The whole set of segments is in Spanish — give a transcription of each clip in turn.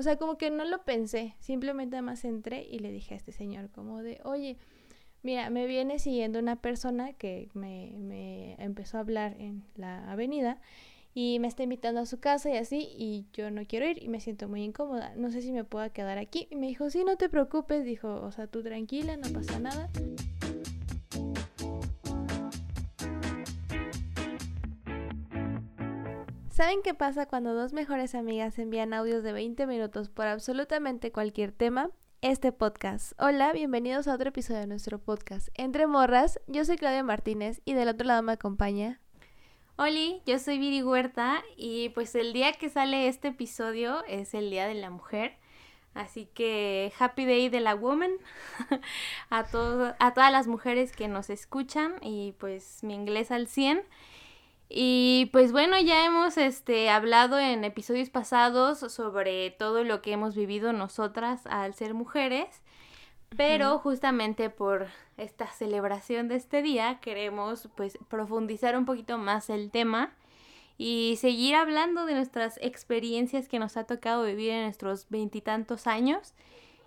O sea, como que no lo pensé, simplemente más entré y le dije a este señor como de, oye, mira, me viene siguiendo una persona que me, me empezó a hablar en la avenida y me está invitando a su casa y así, y yo no quiero ir y me siento muy incómoda. No sé si me puedo quedar aquí. Y me dijo, sí, no te preocupes, dijo, o sea, tú tranquila, no pasa nada. ¿Saben qué pasa cuando dos mejores amigas envían audios de 20 minutos por absolutamente cualquier tema? Este podcast. Hola, bienvenidos a otro episodio de nuestro podcast. Entre morras, yo soy Claudia Martínez y del otro lado me acompaña Hola, yo soy Viri Huerta y pues el día que sale este episodio es el Día de la Mujer. Así que Happy Day de la Woman a, a todas las mujeres que nos escuchan y pues mi inglés al 100. Y pues bueno, ya hemos este, hablado en episodios pasados sobre todo lo que hemos vivido nosotras al ser mujeres. Pero justamente por esta celebración de este día queremos pues profundizar un poquito más el tema y seguir hablando de nuestras experiencias que nos ha tocado vivir en nuestros veintitantos años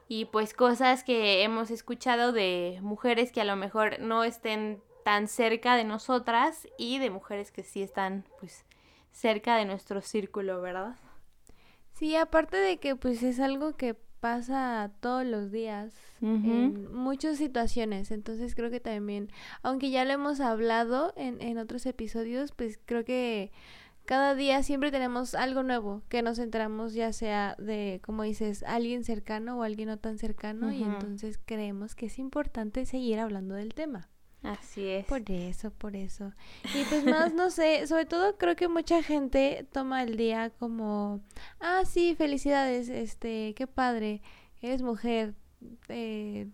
y pues cosas que hemos escuchado de mujeres que a lo mejor no estén tan cerca de nosotras y de mujeres que sí están pues cerca de nuestro círculo, ¿verdad? Sí, aparte de que pues es algo que pasa todos los días en muchas situaciones. Entonces creo que también, aunque ya lo hemos hablado en, en otros episodios, pues creo que cada día siempre tenemos algo nuevo que nos enteramos ya sea de, como dices, alguien cercano o alguien no tan cercano y entonces creemos que es importante seguir hablando del tema. Así es. Por eso, por eso. Y pues más, no sé, sobre todo creo que mucha gente toma el día como, ah, sí, felicidades, este, qué padre, eres mujer, eh,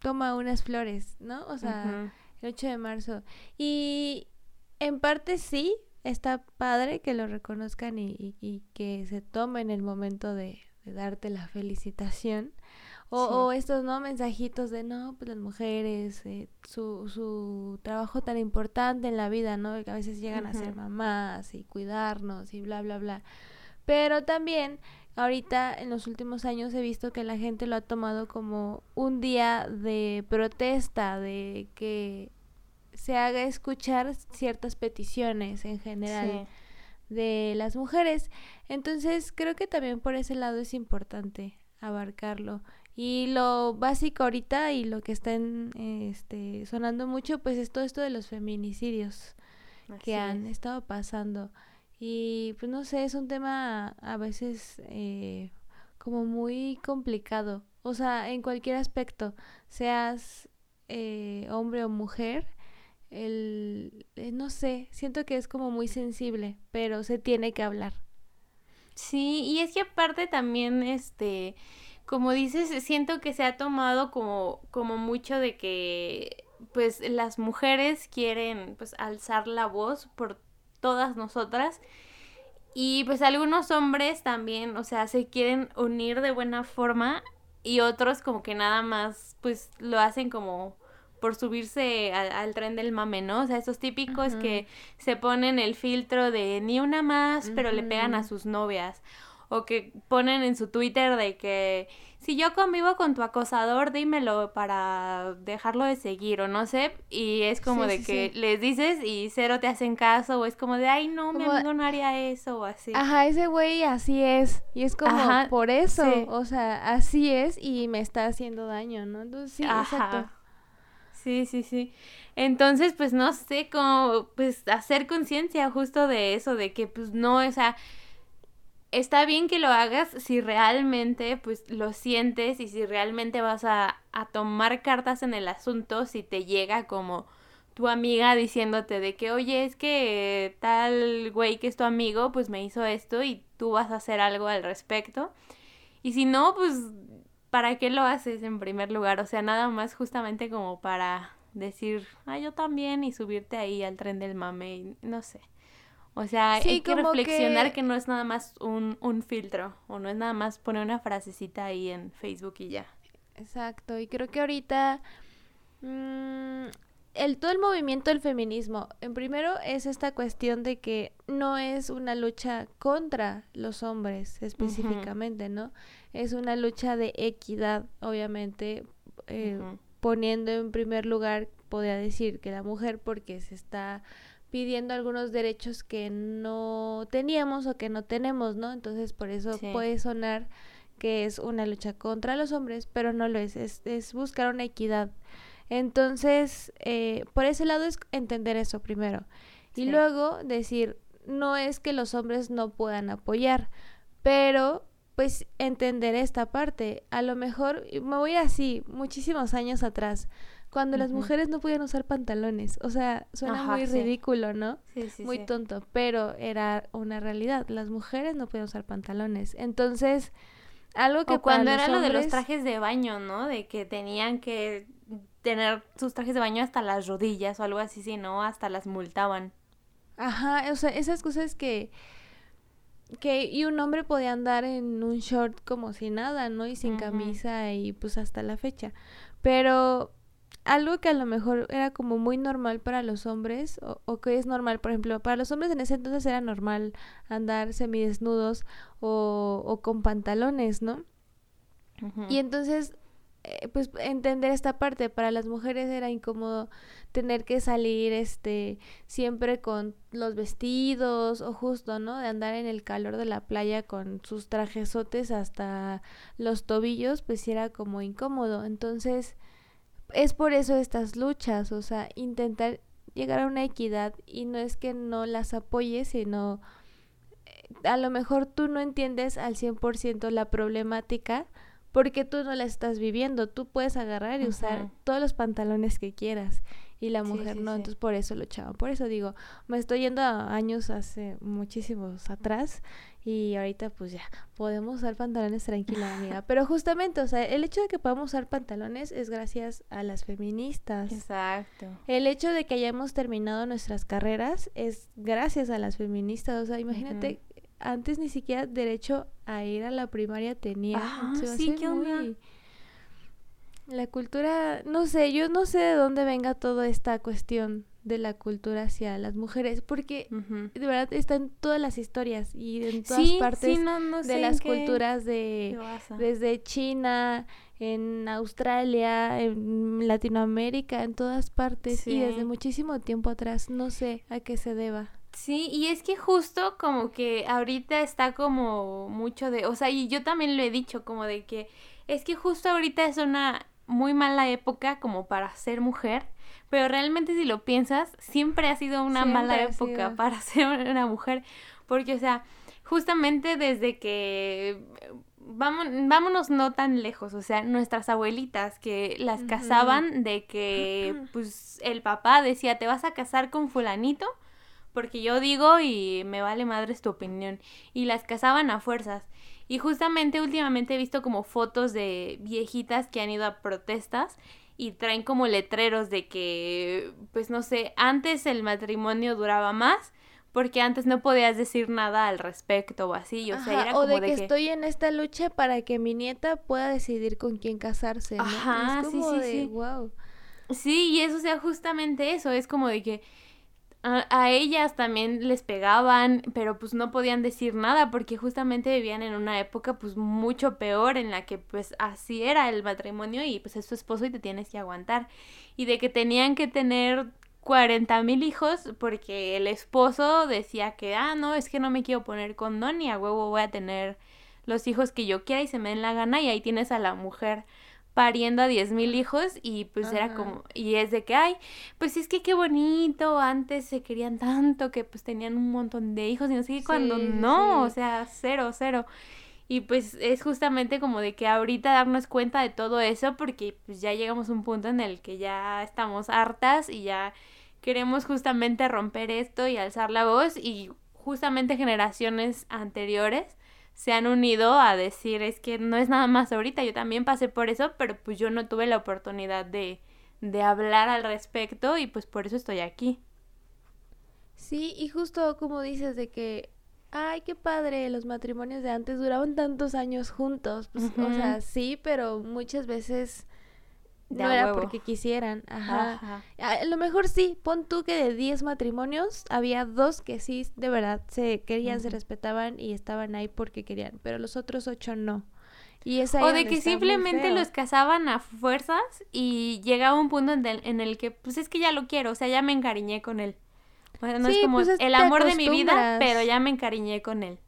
toma unas flores, ¿no? O sea, el 8 de marzo. Y en parte sí, está padre que lo reconozcan y, y, que se tomen el momento de, de darte la felicitación. O, estos, ¿no? Mensajitos de, no, pues las mujeres, eh, su, su trabajo tan importante en la vida, ¿no? Que a veces llegan a ser mamás y cuidarnos y bla, bla, bla. Pero también, ahorita en los últimos años he visto que la gente lo ha tomado como un día de protesta, de que se haga escuchar ciertas peticiones en general de las mujeres. Entonces creo que también por ese lado es importante abarcarlo. Y lo básico ahorita y lo que está en, este, sonando mucho, pues es todo esto de los feminicidios que han estado pasando. Y pues no sé, es un tema a veces eh, como muy complicado. O sea, en cualquier aspecto, seas eh, hombre o mujer, el, eh, no sé, siento que es como muy sensible, pero se tiene que hablar. Sí, y es que aparte también, este, como dices, siento que se ha tomado como, como mucho de que pues las mujeres quieren pues alzar la voz por todas nosotras. Y pues algunos hombres también, o sea, se quieren unir de buena forma y otros como que nada más pues lo hacen como por subirse al, tren del mame, ¿no? O sea, esos típicos que se ponen el filtro de ni una más, pero le pegan a sus novias o que ponen en su Twitter de que si yo convivo con tu acosador, dímelo para dejarlo de seguir o no sé, y es como de que les dices y cero te hacen caso o es como de, ay no, mi amigo no haría eso o así. Ajá, ese güey así es y es como por eso, o sea, así es y me está haciendo daño, ¿no? Entonces sí, exacto. Sí, sí, sí. Entonces, pues no sé cómo, pues hacer conciencia justo de eso, de que pues no, o sea, está bien que lo hagas si realmente pues lo sientes y si realmente vas a, a, tomar cartas en el asunto, si te llega como tu amiga diciéndote de que, oye, es que tal güey que es tu amigo, pues me hizo esto y tú vas a hacer algo al respecto. Y si no, pues, ¿para qué lo haces en primer lugar? O sea, nada más justamente como para decir, ah, yo también y subirte ahí al tren del mame y no sé. O sea, hay que reflexionar que... no es nada más un, un filtro o no es nada más poner una frasecita ahí en Facebook y ya. Exacto, y creo que ahorita mm, el todo el movimiento del feminismo, en primero es esta cuestión de que no es una lucha contra los hombres específicamente, ¿no? Es una lucha de equidad, obviamente, eh, poniendo en primer lugar, podría decir que la mujer, porque se está pidiendo algunos derechos que no teníamos o que no tenemos, ¿no? Entonces por eso puede sonar que es una lucha contra los hombres, pero no lo es, es, es buscar una equidad entonces, eh, por ese lado es entender eso primero. Y luego decir, no es que los hombres no puedan apoyar, pero pues entender esta parte. A lo mejor, me voy así, muchísimos años atrás, cuando las mujeres no podían usar pantalones. O sea, suena muy ridículo, ¿no? Sí, sí, muy tonto, pero era una realidad. Las mujeres no podían usar pantalones. Entonces, algo que... cuando era lo de los trajes de baño, ¿no? De que tenían que tener sus trajes de baño hasta las rodillas o algo así, si no, hasta las multaban. Ajá, o sea, esas cosas que que y un hombre podía andar en un short como si nada, ¿no? Y sin camisa y pues hasta la fecha. Pero algo que a lo mejor era como muy normal para los hombres, o, o, que es normal, por ejemplo, para los hombres en ese entonces era normal andar semidesnudos o, o con pantalones, ¿no? Y entonces eh, pues entender esta parte para las mujeres era incómodo tener que salir este siempre con los vestidos o justo no de andar en el calor de la playa con sus trajesotes hasta los tobillos pues era como incómodo. Entonces es por eso estas luchas o sea intentar llegar a una equidad y no es que no las apoyes sino eh, a lo mejor tú no entiendes al 100% la problemática porque tú no la estás viviendo, tú puedes agarrar y usar todos los pantalones que quieras y la mujer no, entonces por eso lo echaban, por eso digo, me estoy yendo a años hace muchísimos atrás y ahorita pues ya, podemos usar pantalones tranquila, amiga, pero justamente, o sea, el hecho de que podamos usar pantalones es gracias a las feministas. Exacto. El hecho de que hayamos terminado nuestras carreras es gracias a las feministas, o sea, imagínate antes ni siquiera derecho a ir a la primaria tenía. Ah, sí, qué muy... La cultura, no sé, yo no sé de dónde venga toda esta cuestión de la cultura hacia las mujeres, porque de verdad está en todas las historias y en todas partes de las culturas de desde China, en Australia, en Latinoamérica, en todas partes y desde muchísimo tiempo atrás, no sé a qué se deba. Sí, y es que justo como que ahorita está como mucho de, o sea, y yo también lo he dicho, como de que es que justo ahorita es una muy mala época como para ser mujer, pero realmente si lo piensas, siempre ha sido una mala época para ser una mujer, porque o sea, justamente desde que vámonos no tan lejos, o sea, nuestras abuelitas que las casaban de que pues el papá decía, "Te vas a casar con fulanito." porque yo digo y me vale madre tu opinión. Y las casaban a fuerzas. Y justamente últimamente he visto como fotos de viejitas que han ido a protestas y traen como letreros de que, pues no sé, antes el matrimonio duraba más porque antes no podías decir nada al respecto o así, o sea, era como o de, que, estoy en esta lucha para que mi nieta pueda decidir con quién casarse, ¿no? Ajá, es como sí, sí, sí. wow. Sí, y eso o sea justamente eso, es como de que a, ellas también les pegaban, pero pues no podían decir nada porque justamente vivían en una época pues mucho peor en la que pues así era el matrimonio y pues es tu esposo y te tienes que aguantar. Y de que tenían que tener 40 mil hijos porque el esposo decía que, ah, no, es que no me quiero poner condón y a huevo voy a tener los hijos que yo quiera y se me den la gana y ahí tienes a la mujer pariendo a diez mil hijos y pues era como, y es de que, ay, pues es que qué bonito, antes se querían tanto que pues tenían un montón de hijos y no sé qué, cuando no, o sea, cero, cero. Y pues es justamente como de que ahorita darnos cuenta de todo eso porque pues ya llegamos a un punto en el que ya estamos hartas y ya queremos justamente romper esto y alzar la voz y justamente generaciones anteriores se han unido a decir es que no es nada más ahorita, yo también pasé por eso, pero pues yo no tuve la oportunidad de, de hablar al respecto y pues por eso estoy aquí. Sí, y justo como dices de que, ay, qué padre, los matrimonios de antes duraban tantos años juntos, pues, o sea, sí, pero muchas veces no era porque quisieran, ajá. A lo mejor sí, pon tú que de 10 matrimonios había dos que sí, de verdad, se querían, se respetaban y estaban ahí porque querían, pero los otros ocho no. Y o de que simplemente los casaban a fuerzas y llegaba un punto en el, que, pues es que ya lo quiero, o sea, ya me encariñé con él. O sea, no es como pues el amor de mi vida, pero ya me encariñé con él.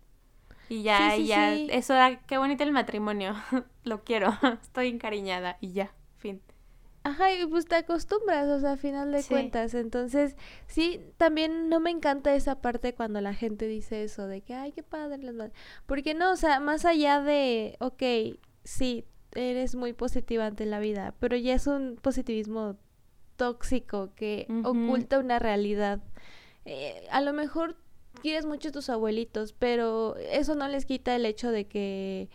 Y ya, y ya, eso era, qué bonito el matrimonio, lo quiero, estoy encariñada y ya. Ajá, y pues te acostumbras, o sea, a final de cuentas. Entonces, sí, también no me encanta esa parte cuando la gente dice eso, de que, ay, qué padre las Porque no, o sea, más allá de, ok, sí, eres muy positiva ante la vida, pero ya es un positivismo tóxico que oculta una realidad. Eh, a lo mejor quieres mucho a tus abuelitos, pero eso no les quita el hecho de que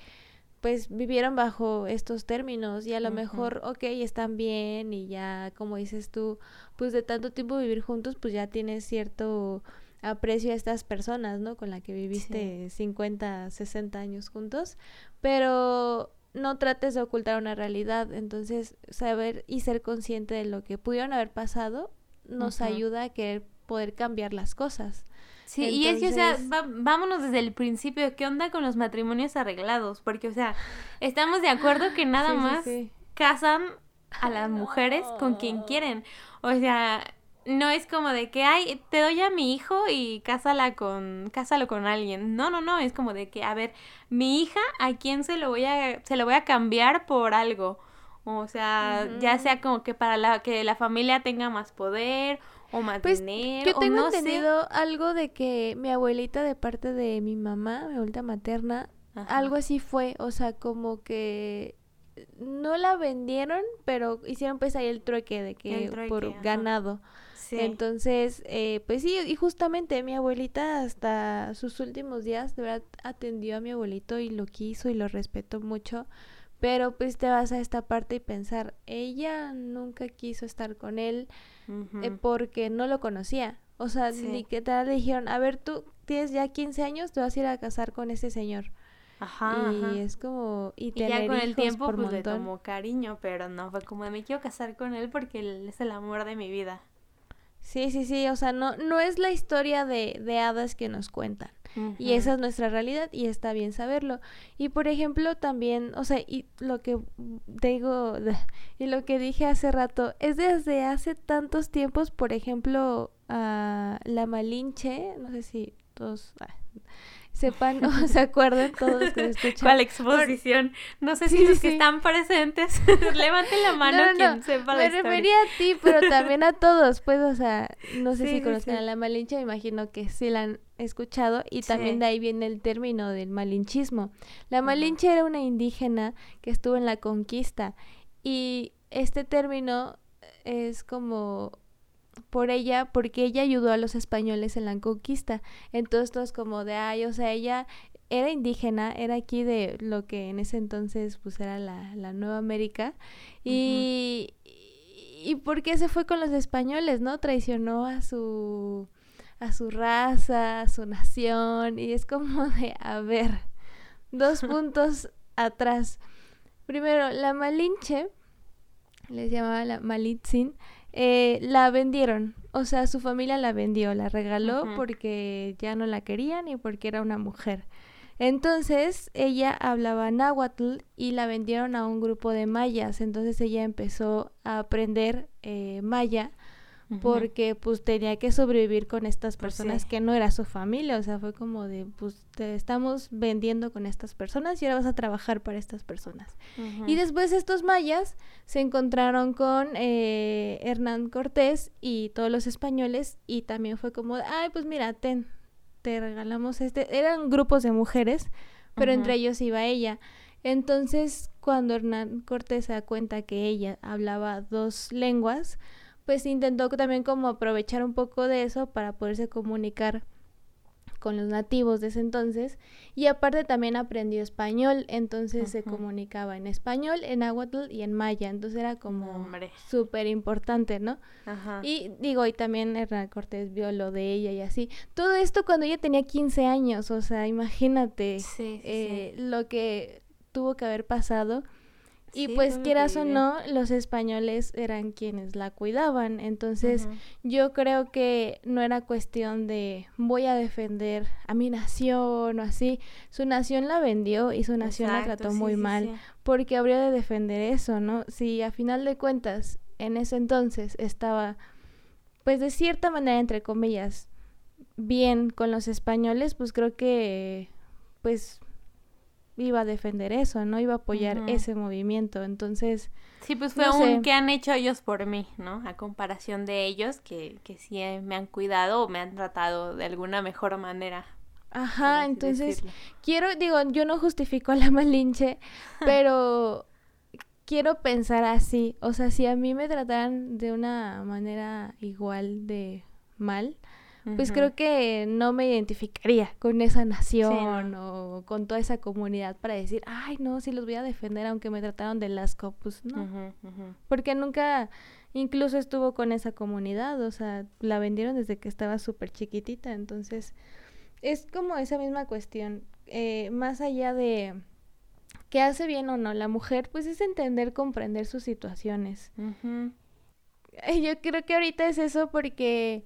pues vivieron bajo estos términos y a lo mejor, ok, están bien y ya, como dices tú, pues de tanto tiempo vivir juntos, pues ya tienes cierto aprecio a estas personas, ¿no? Con la que viviste 50, 60 años juntos, pero no trates de ocultar una realidad, entonces saber y ser consciente de lo que pudieron haber pasado nos ayuda a querer poder cambiar las cosas. Sí, y es que, o sea, vámonos desde el principio, ¿qué onda con los matrimonios arreglados? Porque, o sea, estamos de acuerdo que nada más casan a las mujeres con quien quieren. O sea, no es como de que, ay, te doy a mi hijo y cásala con, cásalo con alguien. No, no, no, es como de que, a ver, mi hija, ¿a quién se lo voy a, se lo voy a cambiar por algo? O sea, ya sea como que para la, que la familia tenga más poder o más pues, Yo tengo entendido algo de que mi abuelita de parte de mi mamá, mi abuelita materna, algo así fue, o sea, como que no la vendieron, pero hicieron pues ahí el trueque de que por ganado. Entonces, eh, pues sí, y justamente mi abuelita hasta sus últimos días de verdad atendió a mi abuelito y lo quiso y lo respetó mucho. Pero pues te vas a esta parte y pensar, ella nunca quiso estar con él eh, porque no lo conocía. O sea, ni que tal le dijeron, a ver, tú tienes ya 15 años, te vas a ir a casar con ese señor. Ajá. Y es como. Y, ya con el tiempo pues le tomó cariño, pero no fue como me quiero casar con él porque él es el amor de mi vida. Sí, sí, sí. O sea, no, no es la historia de, de hadas que nos cuentan. Y esa es nuestra realidad y está bien saberlo. Y por ejemplo, también, o sea, y lo que digo, y lo que dije hace rato, es desde hace tantos tiempos, por ejemplo, a la Malinche, no sé si todos sepan o se acuerdan todos los que escuchan. ¿Cuál exposición? No sé si los que están presentes levanten la mano quien sepa Me refería a ti, pero también a todos, pues, o sea, no sé si conozcan a la Malinche, me imagino que sí la han escuchado y también de ahí viene el término del malinchismo. La Malinche era una indígena que estuvo en la conquista y este término es como por ella, porque ella ayudó a los españoles en la conquista. Entonces, es como de, ay, o sea, ella era indígena, era aquí de lo que en ese entonces pues era la, la Nueva América. Y, y, por qué se fue con los españoles, ¿no? Traicionó a su, a su raza, a su nación. Y es como de, a ver, dos puntos atrás. Primero, la Malinche, les llamaba la Malitzin, eh, la vendieron. O sea, su familia la vendió, la regaló porque ya no la querían y porque era una mujer. Entonces ella hablaba náhuatl y la vendieron a un grupo de mayas. Entonces ella empezó a aprender eh, maya porque pues tenía que sobrevivir con estas pues personas que no era su familia, o sea, fue como de, pues te estamos vendiendo con estas personas y ahora vas a trabajar para estas personas. Y después estos mayas se encontraron con eh, Hernán Cortés y todos los españoles y también fue como, ay, pues mira, ten, te regalamos este, eran grupos de mujeres, pero entre ellos iba ella. Entonces, cuando Hernán Cortés se da cuenta que ella hablaba dos lenguas, pues intentó también como aprovechar un poco de eso para poderse comunicar con los nativos de ese entonces y aparte también aprendió español, entonces se comunicaba en español, en náhuatl y en maya, entonces era como súper importante, ¿no? Ajá. Y digo, y también Hernán Cortés vio lo de ella y así. Todo esto cuando ella tenía 15 años, o sea, imagínate eh, lo que tuvo que haber pasado Y pues quieras o no, los españoles eran quienes la cuidaban. Entonces yo creo que no era cuestión de voy a defender a mi nación o así. Su nación la vendió y su nación la trató muy mal. Porque habría de defender eso, ¿no? Si a final de cuentas en ese entonces estaba, pues de cierta manera, entre comillas, bien con los españoles, pues creo que, pues iba a defender eso, ¿no? Iba a apoyar ese movimiento. Entonces... Sí, pues fue un que han hecho ellos por mí, ¿no? A comparación de ellos que, que sí me han cuidado o me han tratado de alguna mejor manera. Ajá, entonces quiero, digo, yo no justifico la malinche, pero quiero pensar así, o sea, si a mí me trataran de una manera igual de mal, pues creo que no me identificaría con esa nación o con toda esa comunidad para decir, ay, no, sí los voy a defender aunque me trataron de lasco, pues no. Porque nunca incluso estuvo con esa comunidad, o sea, la vendieron desde que estaba súper chiquitita, entonces es como esa misma cuestión, eh, más allá de que hace bien o no la mujer, pues es entender, comprender sus situaciones. Yo creo que ahorita es eso porque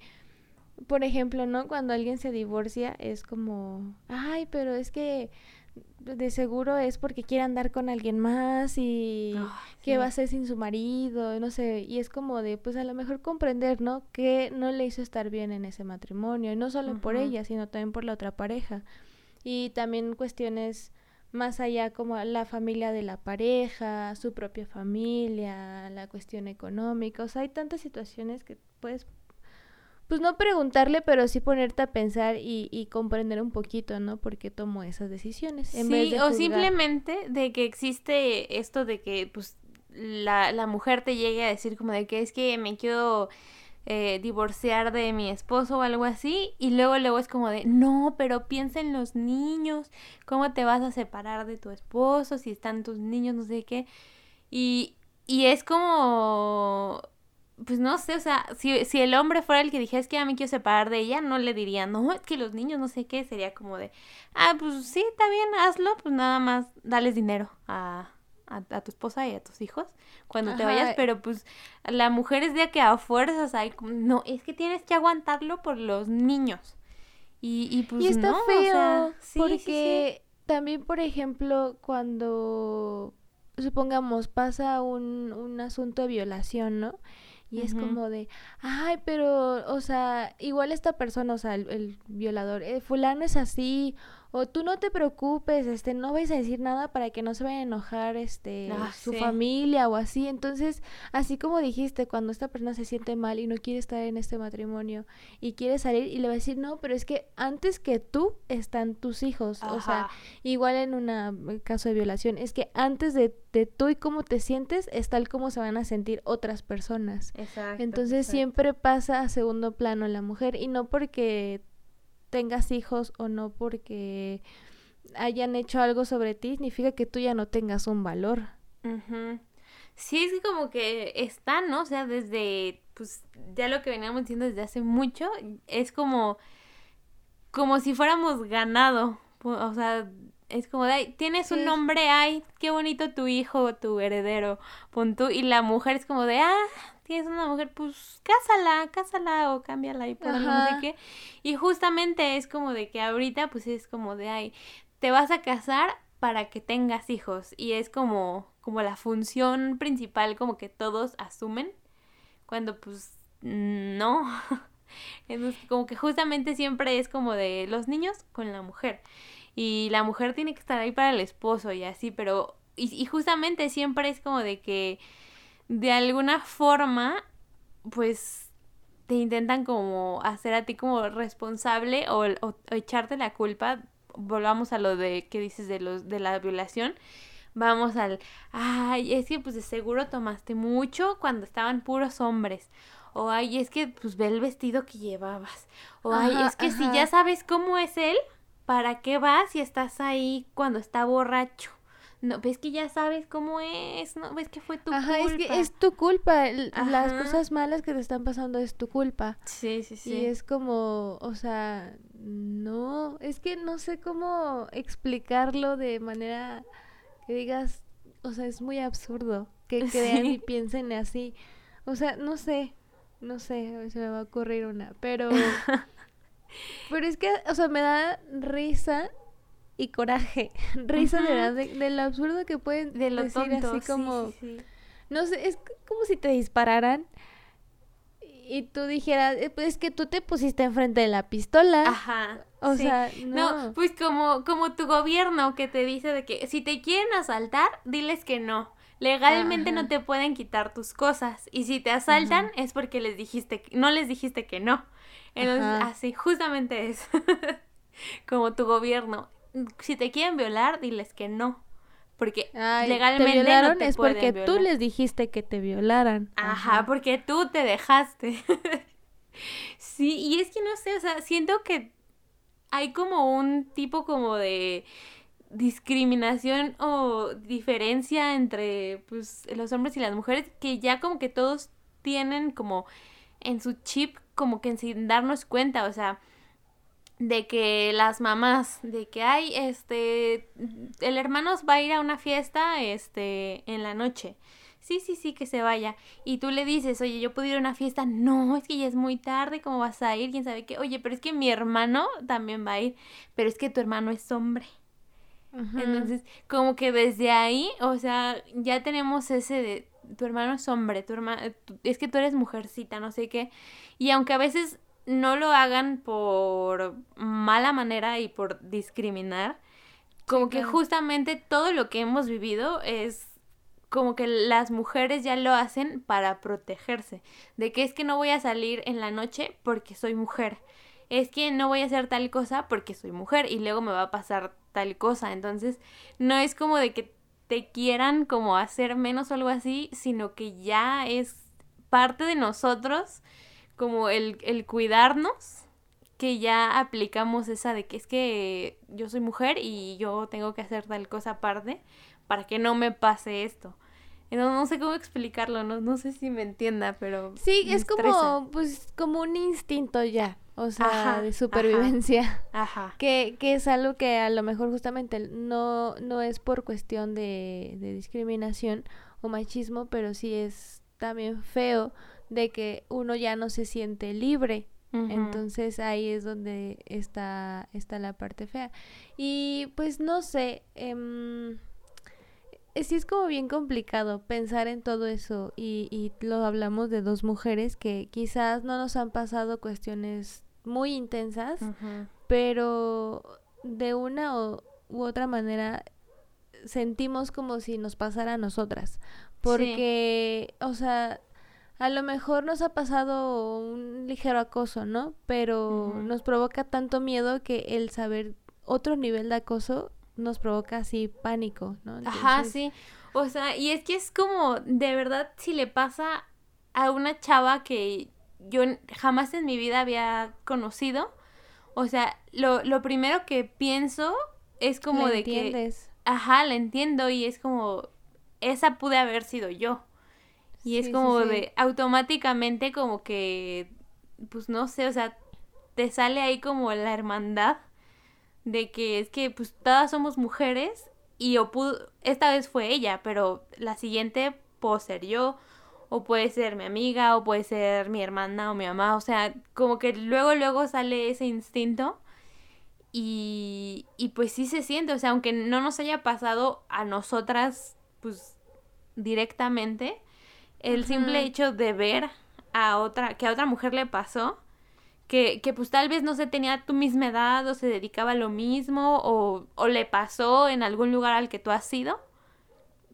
por ejemplo, ¿no? Cuando alguien se divorcia es como, ay, pero es que de seguro es porque quiere andar con alguien más y qué va a hacer sin su marido, no sé, y es como de, pues a lo mejor comprender, ¿no? Que no le hizo estar bien en ese matrimonio, y no solo por ella, sino también por la otra pareja. Y también cuestiones más allá como la familia de la pareja, su propia familia, la cuestión económica, o sea, hay tantas situaciones que puedes pues no preguntarle, pero sí ponerte a pensar y, y comprender un poquito, ¿no? Por qué tomó esas decisiones. sí, o simplemente de que existe esto de que, pues, la, la mujer te llegue a decir como de que es que me quiero eh, divorciar de mi esposo o algo así, y luego luego es como de, no, pero piensa en los niños, ¿cómo te vas a separar de tu esposo si están tus niños, no sé qué? Y, y es como pues no sé, o sea, si, si el hombre fuera el que dijera es que ya me quiero separar de ella, no le diría, no, es que los niños no sé qué, sería como de, ah, pues sí, está bien, hazlo, pues nada más dales dinero a, a, tu esposa y a tus hijos cuando te vayas, pero pues la mujer es de que a fuerzas hay, no, es que tienes que aguantarlo por los niños. Y, y pues y está no, feo, porque también, por ejemplo, cuando supongamos pasa un, un asunto de violación, ¿no? Y es como de, ay, pero, o sea, igual esta persona, o sea, el, violador, eh, fulano es así, o tú no te preocupes, este, no vais a decir nada para que no se vaya a enojar, este, ah, su familia o así. Entonces, así como dijiste, cuando esta persona se siente mal y no quiere estar en este matrimonio y quiere salir y le va a decir, no, pero es que antes que tú están tus hijos. O sea, igual en un eh, caso de violación, es que antes de, de, tú y cómo te sientes, es tal como se van a sentir otras personas. Exacto. Entonces, siempre pasa a segundo plano la mujer y no porque tengas hijos o no porque hayan hecho algo sobre ti, significa que tú ya no tengas un valor. Sí, es como que está, ¿no? O sea, desde, pues, ya lo que veníamos diciendo desde hace mucho, es como, como si fuéramos ganado. O sea, es como de, tienes un nombre, ay, qué bonito tu hijo, tu heredero, pon tú, y la mujer es como de, ah, tienes una mujer, pues cásala, cásala o cámbiala y por algo no sé qué. Y justamente es como de que ahorita pues es como de, ay, te vas a casar para que tengas hijos y es como como la función principal como que todos asumen cuando pues no. Entonces como que justamente siempre es como de los niños con la mujer y la mujer tiene que estar ahí para el esposo y así, pero y, y justamente siempre es como de que de alguna forma, pues te intentan como hacer a ti como responsable o, echarte la culpa. Volvamos a lo de que dices de los de la violación. Vamos al, ay, es que pues de seguro tomaste mucho cuando estaban puros hombres. O ay, es que pues ve el vestido que llevabas. O ay, es que si ya sabes cómo es él, ¿para qué vas si estás ahí cuando está borracho? No, ves que ya sabes cómo es, no, ves que fue tu Ajá, culpa. es que es tu culpa, las cosas malas que te están pasando es tu culpa. Sí, sí, sí. Y es como, o sea, no, es que no sé cómo explicarlo de manera que digas, o sea, es muy absurdo que crean y piensen así. O sea, no sé, no sé, se me va a ocurrir una, pero... pero es que, o sea, me da risa y coraje. Risa de verdad, de, lo absurdo que pueden de lo decir así como... No sé, es como si te dispararan y tú dijeras, eh, pues es que tú te pusiste enfrente de la pistola. Ajá. O sea, no. no. pues como, como tu gobierno que te dice de que si te quieren asaltar, diles que no. Legalmente no te pueden quitar tus cosas. Y si te asaltan es porque les dijiste, no les dijiste que no. Entonces, así, justamente es. como tu gobierno. Si te quieren violar, diles que no. Porque legalmente te violaron es porque tú les dijiste que te violaran. Ajá, porque tú te dejaste. sí, y es que no sé, o sea, siento que hay como un tipo como de discriminación o diferencia entre pues los hombres y las mujeres que ya como que todos tienen como en su chip como que sin darnos cuenta, o sea, de que las mamás, de que hay, este, el hermano va a ir a una fiesta, este, en la noche. Sí, sí, sí, que se vaya. Y tú le dices, oye, yo puedo ir a una fiesta. No, es que ya es muy tarde, ¿cómo vas a ir? ¿Quién sabe qué? Oye, pero es que mi hermano también va a ir, pero es que tu hermano es hombre. Entonces, como que desde ahí, o sea, ya tenemos ese de, tu hermano es hombre, tu hermano, es que tú eres mujercita, no sé qué. Y aunque a veces no lo hagan por mala manera y por discriminar. Como que justamente todo lo que hemos vivido es como que las mujeres ya lo hacen para protegerse. De que es que no voy a salir en la noche porque soy mujer. Es que no voy a hacer tal cosa porque soy mujer y luego me va a pasar tal cosa. Entonces, no es como de que te quieran como hacer menos o algo así, sino que ya es parte de nosotros como el, el cuidarnos, que ya aplicamos esa de que es que yo soy mujer y yo tengo que hacer tal cosa aparte para que no me pase esto. No, no sé cómo explicarlo, no, no sé si me entienda, pero... Sí, es como, pues, como un instinto ya, o sea, de supervivencia. Ajá. Que, que es algo que a lo mejor justamente no, no es por cuestión de, de discriminación o machismo, pero sí es también feo de que uno ya no se siente libre. Entonces ahí es donde está, está la parte fea. Y pues no sé, eh, sí es como bien complicado pensar en todo eso y, y lo hablamos de dos mujeres que quizás no nos han pasado cuestiones muy intensas, pero de una u otra manera sentimos como si nos pasara a nosotras. Porque, o sea, a lo mejor nos ha pasado un ligero acoso, ¿no? Pero nos provoca tanto miedo que el saber otro nivel de acoso nos provoca así pánico, ¿no? Ajá, sí. O sea, y es que es como, de verdad, si le pasa a una chava que yo jamás en mi vida había conocido, o sea, lo, lo primero que pienso es como de entiendes? que... Ajá, la entiendo y es como, esa pude haber sido yo. Y es como de automáticamente como que, pues no sé, o sea, te sale ahí como la hermandad de que es que pues todas somos mujeres y o pudo, esta vez fue ella, pero la siguiente puedo ser yo o puede ser mi amiga o puede ser mi hermana o mi mamá, o sea, como que luego luego sale ese instinto y, y pues sí se siente, o sea, aunque no nos haya pasado a nosotras pues directamente, el simple hecho de ver a otra, que a otra mujer le pasó, que, que pues tal vez no se tenía tu misma edad o se dedicaba a lo mismo o, o le pasó en algún lugar al que tú has ido,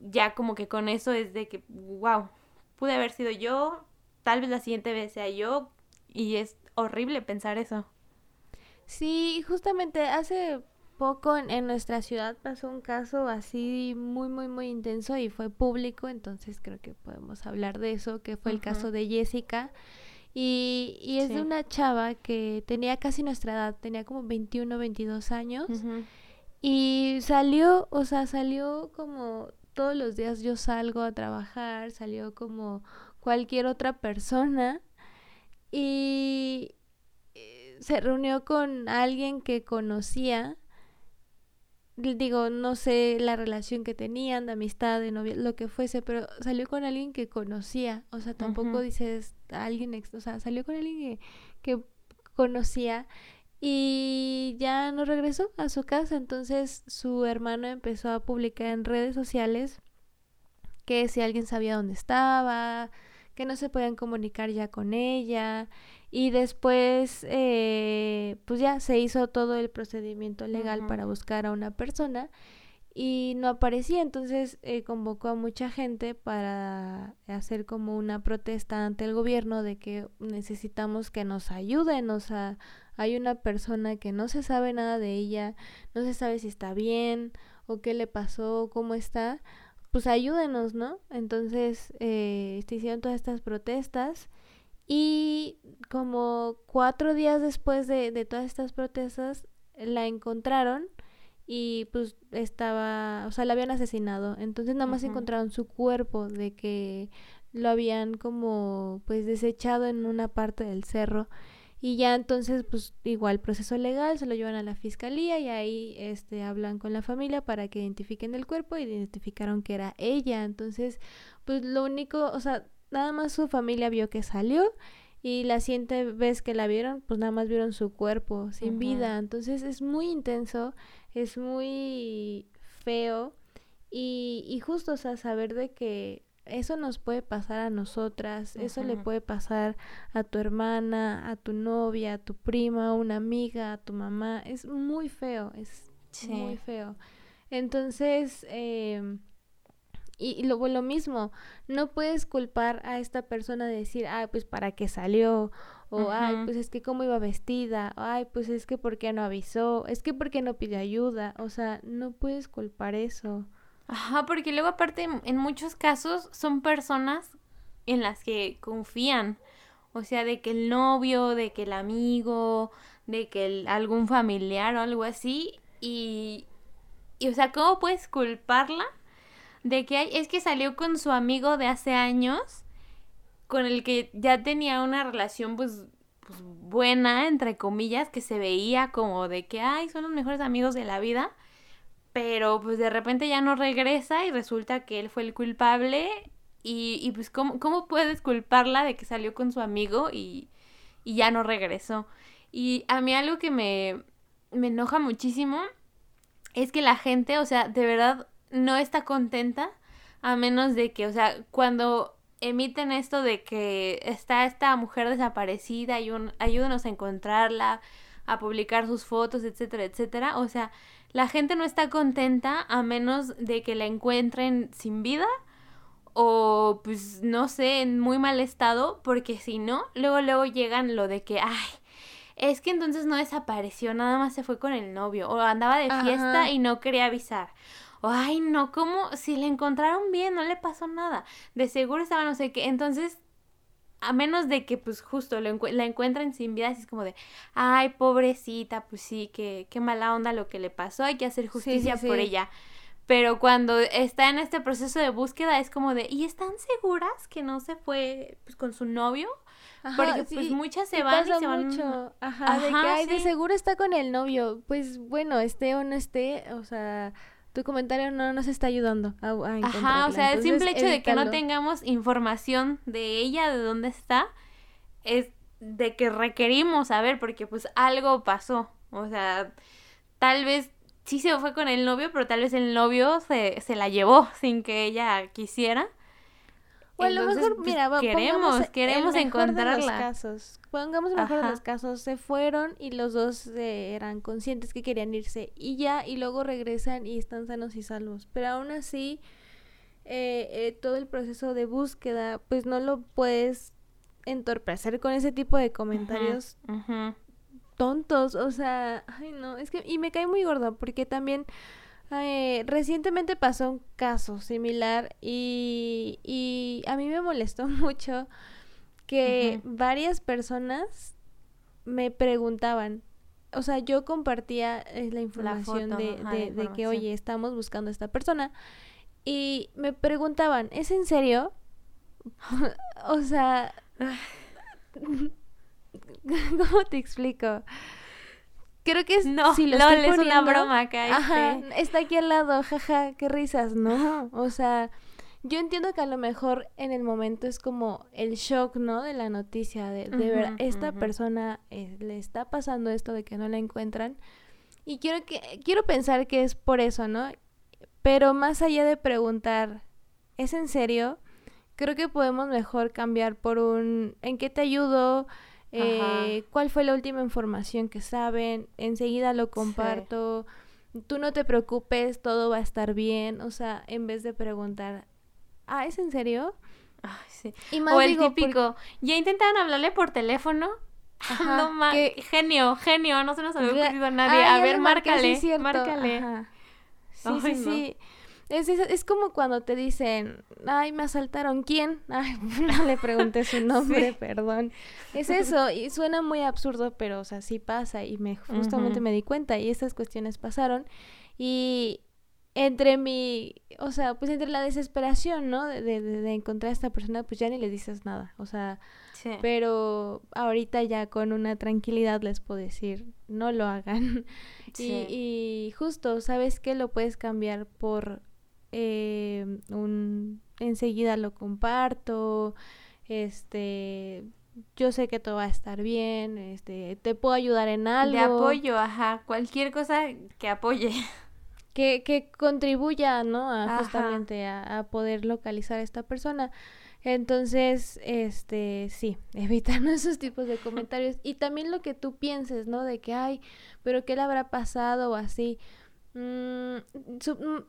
ya como que con eso es de que, wow, pude haber sido yo, tal vez la siguiente vez sea yo, y es horrible pensar eso. Sí, justamente hace poco en, nuestra ciudad pasó un caso así muy, muy, muy intenso y fue público, entonces creo que podemos hablar de eso, que fue el caso de Jessica. Y, y es de una chava que tenía casi nuestra edad, tenía como 21, 22 años. Y salió, o sea, salió como todos los días yo salgo a trabajar, salió como cualquier otra persona. Y eh, se reunió con alguien que conocía digo, no sé la relación que tenían, de amistad, de novia, lo que fuese, pero salió con alguien que conocía, o sea, tampoco dices alguien, ex, o sea, salió con alguien que, que conocía y ya no regresó a su casa, entonces su hermano empezó a publicar en redes sociales que si alguien sabía dónde estaba, que no se podían comunicar ya con ella. Y después eh, pues ya se hizo todo el procedimiento legal para buscar a una persona y no aparecía, entonces eh, convocó a mucha gente para hacer como una protesta ante el gobierno de que necesitamos que nos ayuden, o sea, hay una persona que no se sabe nada de ella, no se sabe si está bien o qué le pasó, cómo está, pues ayúdenos, ¿no? Entonces eh, se hicieron todas estas protestas y como cuatro días después de, de todas estas protestas la encontraron y pues estaba, o sea, la habían asesinado. Entonces nada más encontraron su cuerpo de que lo habían como pues desechado en una parte del cerro y ya entonces, pues igual proceso legal, se lo llevan a la fiscalía y ahí este, hablan con la familia para que identifiquen el cuerpo y identificaron que era ella. Entonces, pues lo único, o sea, nada más su familia vio que salió y la siguiente vez que la vieron, pues nada más vieron su cuerpo sin vida. Entonces es muy intenso, es muy feo y, y justo, o sea, saber de que eso nos puede pasar a nosotras, eso le puede pasar a tu hermana, a tu novia, a tu prima, a una amiga, a tu mamá. Es muy feo, es muy feo. Entonces, eh, y, lo, lo mismo, no puedes culpar a esta persona de decir, ay, pues para qué salió, o ay, pues es que cómo iba vestida, ay, pues es que por qué no avisó, es que por qué no pidió ayuda, o sea, no puedes culpar eso. Ajá, porque luego aparte en muchos casos son personas en las que confían. O sea, de que el novio, de que el amigo, de que algún familiar o algo así. Y, y, o sea, ¿cómo puedes culparla de que hay, es que salió con su amigo de hace años, con el que ya tenía una relación pues, pues buena, entre comillas, que se veía como de que, ay, son los mejores amigos de la vida pero pues de repente ya no regresa y resulta que él fue el culpable y, y pues ¿cómo, ¿cómo, puedes culparla de que salió con su amigo y, y, ya no regresó. Y a mí algo que me, me enoja muchísimo es que la gente, o sea, de verdad no está contenta a menos de que, o sea, cuando emiten esto de que está esta mujer desaparecida y un, ayúdenos a encontrarla, a publicar sus fotos, etcétera, etcétera, o sea, la gente no está contenta a menos de que la encuentren sin vida o pues no sé, en muy mal estado, porque si no, luego luego llegan lo de que, ay, es que entonces no desapareció, nada más se fue con el novio o andaba de fiesta y no quería avisar. O, ay, no, ¿cómo? Si le encontraron bien, no le pasó nada. De seguro estaba no sé qué. Entonces, a menos de que pues justo la encuentren sin vida, es como de, ay, pobrecita, pues sí, qué, qué mala onda lo que le pasó, hay que hacer justicia por ella. Pero cuando está en este proceso de búsqueda es como de, ¿y están seguras que no se fue pues, con su novio? Porque pues muchas se van y se van. Mucho. Ajá, de que ay, de seguro está con el novio. Pues bueno, esté o no esté, o sea, tu comentario no nos está ayudando a, a Ajá, o sea, el simple hecho de que no tengamos información de ella, de dónde está, es de que requerimos saber, porque pues algo pasó. O sea, tal vez sí se fue con el novio, pero tal vez el novio se, se la llevó sin que ella quisiera. O a lo mejor, pues, mira, queremos, queremos encontrarla. los casos. Pongamos mejor de los casos. Se fueron y los dos eh, eran conscientes que querían irse y ya, y luego regresan y están sanos y salvos. Pero aún así, eh, eh, todo el proceso de búsqueda, pues no lo puedes entorpecer con ese tipo de comentarios tontos. O sea, ay no, es que, y me cae muy gordo porque también eh, recientemente pasó un caso similar y, y a mí me molestó mucho que varias personas me preguntaban, o sea, yo compartía eh, la información de, de, que, oye, estamos buscando a esta persona y me preguntaban, ¿es en serio? o sea, ¿cómo te explico? Creo que es, No, si lo LOL estoy es una poniendo- broma acá. Ajá, este. está aquí al lado, jaja, qué risas, ¿no? O sea, yo entiendo que a lo mejor en el momento es como el shock, ¿no? De la noticia, de, de ver, esta persona eh, le está pasando esto de que no la encuentran. Y quiero, que, quiero pensar que es por eso, ¿no? Pero más allá de preguntar, ¿es en serio? Creo que podemos mejor cambiar por un, ¿en qué te ayudo? Eh, ¿Cuál fue la última información que saben? Enseguida lo comparto. Tú no te preocupes, todo va a estar bien. O sea, en vez de preguntar, ah, ¿es en serio? Ay, sí. Y más O el digo, típico, ¿ya intentaron hablarle por teléfono? Ajá, no ma- que- genio, genio, no se nos había ocurrido a nadie. a ver, marqué, sí, márcale, márcale. Ajá. Sí, Ay, sí, no. sí. Es, es, es como cuando te dicen, ay, me asaltaron, ¿quién? Ay, no le pregunté su nombre, Sí. perdón. Es eso, y suena muy absurdo, pero, o sea, sí pasa, y me justamente me di cuenta, y estas cuestiones pasaron, y entre mi, o sea, pues entre la desesperación, ¿no? De, de, encontrar a esta persona, pues ya ni le dices nada, o sea, Sí. pero ahorita ya con una tranquilidad les puedo decir, no lo hagan. Sí. Y, y justo, ¿sabes qué? Lo puedes cambiar por eh, un... Enseguida lo comparto, este... Yo sé que todo va a estar bien, este, te puedo ayudar en algo. De apoyo, ajá. Cualquier cosa que apoye. que, que contribuya, ¿no? A justamente a, a poder localizar a esta persona. Entonces, este, sí, evitar esos tipos de comentarios. Y también lo que tú pienses, ¿no? De que, ay, pero ¿qué le habrá pasado o así? Mm, su- mm,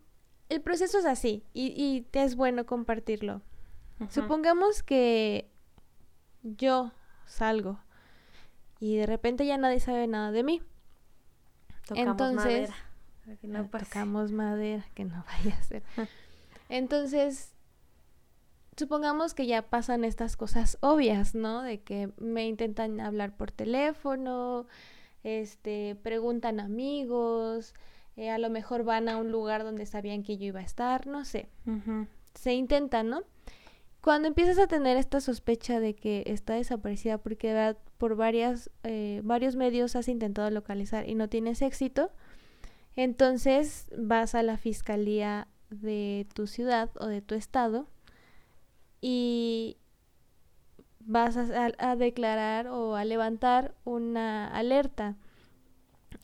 el proceso es así y, y te es bueno compartirlo. Supongamos que yo salgo y de repente ya nadie sabe nada de mí. Tocamos entonces- madera, para que no Ah, pase. Tocamos madera, que no vaya a ser. Entonces, supongamos que ya pasan estas cosas obvias, ¿no? De que me intentan hablar por teléfono, este, preguntan amigos, eh, a lo mejor van a un lugar donde sabían que yo iba a estar, no sé. Se intenta, ¿no? Cuando empiezas a tener esta sospecha de que está desaparecida porque de verdad, por varias, eh, varios medios has intentado localizar y no tienes éxito, entonces vas a la fiscalía de tu ciudad o de tu estado y vas a- a declarar o a levantar una alerta.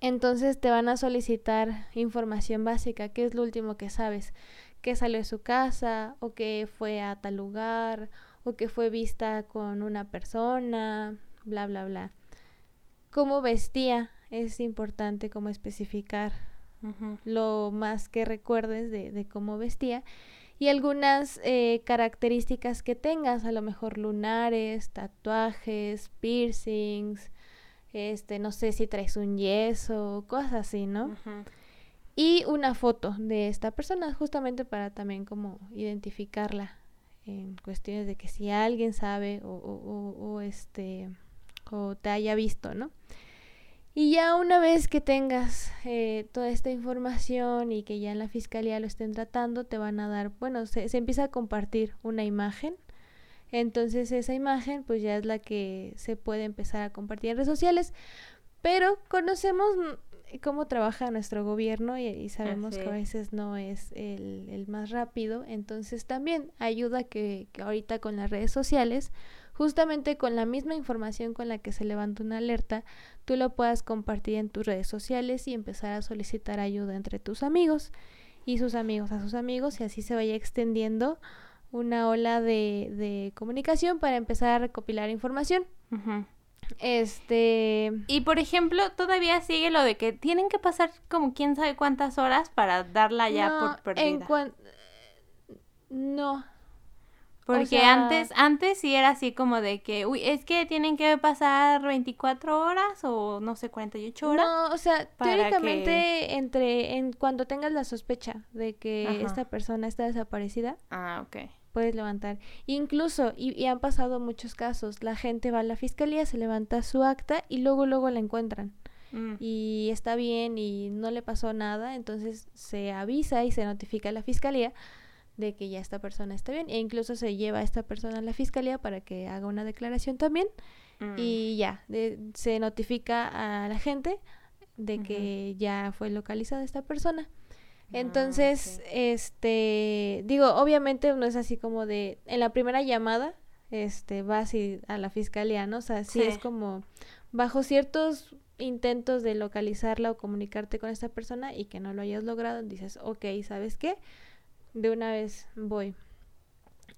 Entonces te van a solicitar información básica, qué es lo último que sabes, que salió de su casa o que fue a tal lugar o que fue vista con una persona, bla, bla, bla. Cómo vestía, es importante como especificar lo más que recuerdes de, de cómo vestía y algunas eh, características que tengas, a lo mejor lunares, tatuajes, piercings, este, no sé si traes un yeso, cosas así, ¿no? Ujú. Y una foto de esta persona, justamente para también como identificarla en cuestiones de que si alguien sabe o, o- o- o, este o te haya visto, ¿no? Y ya una vez que tengas eh, toda esta información y que ya en la fiscalía lo estén tratando, te van a dar, bueno, se, se empieza a compartir una imagen. Entonces esa imagen pues ya es la que se puede empezar a compartir en redes sociales. Pero conocemos cómo trabaja nuestro gobierno y, y sabemos que a es. veces no es el, el más rápido. Entonces también ayuda que, que ahorita con las redes sociales, justamente con la misma información con la que se levanta una alerta, tú lo puedas compartir en tus redes sociales y empezar a solicitar ayuda entre tus amigos y sus amigos a sus amigos y así se vaya extendiendo una ola de, de comunicación para empezar a recopilar información. Este, Y por ejemplo, todavía sigue lo de que tienen que pasar como quién sabe cuántas horas para darla ya no, por perdida. en cuan- no, Porque sea- antes, antes sí era así como de que, uy, es que tienen que pasar 24 horas o no sé, 48 horas. no, o sea, teóricamente entre en cuando tengas la sospecha de que Ajá. esta persona está desaparecida, Ah, ok. puedes levantar. Incluso, y, y han pasado muchos casos, la gente va a la fiscalía, se levanta su acta y luego, luego la encuentran. Mm. Y está bien y no le pasó nada, entonces se avisa y se notifica a la fiscalía de que ya esta persona está bien. E incluso se lleva a esta persona a la fiscalía para que haga una declaración también. Mm. Y ya, de- se notifica a la gente de que ya fue localizada esta persona. Ah, Entonces, este, digo, obviamente no es así como de, en la primera llamada, este, vas y a la fiscalía, ¿no? O sea, sí, es como bajo ciertos intentos de localizarla o comunicarte con esta persona y que no lo hayas logrado, dices, ok, ¿sabes qué? De una vez voy.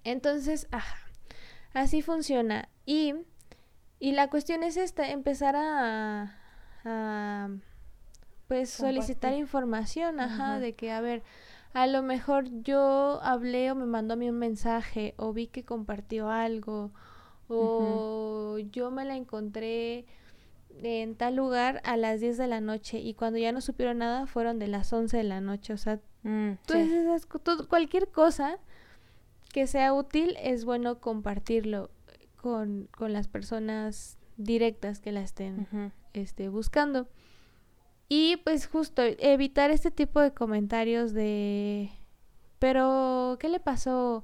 Entonces, ajá, así funciona. Y, y la cuestión es esta, empezar a, a pues solicitar información, ajá, de que, a ver, a lo mejor yo hablé o me mandó a mí un mensaje o vi que compartió algo o yo me la encontré en tal lugar a las 10 de la noche y cuando ya no supieron nada fueron de las 11 de la noche, o sea, mm, cualquier cosa que sea útil es bueno compartirlo con, con las personas directas que la estén este, buscando. Y pues justo evitar este tipo de comentarios de, pero, ¿qué le pasó?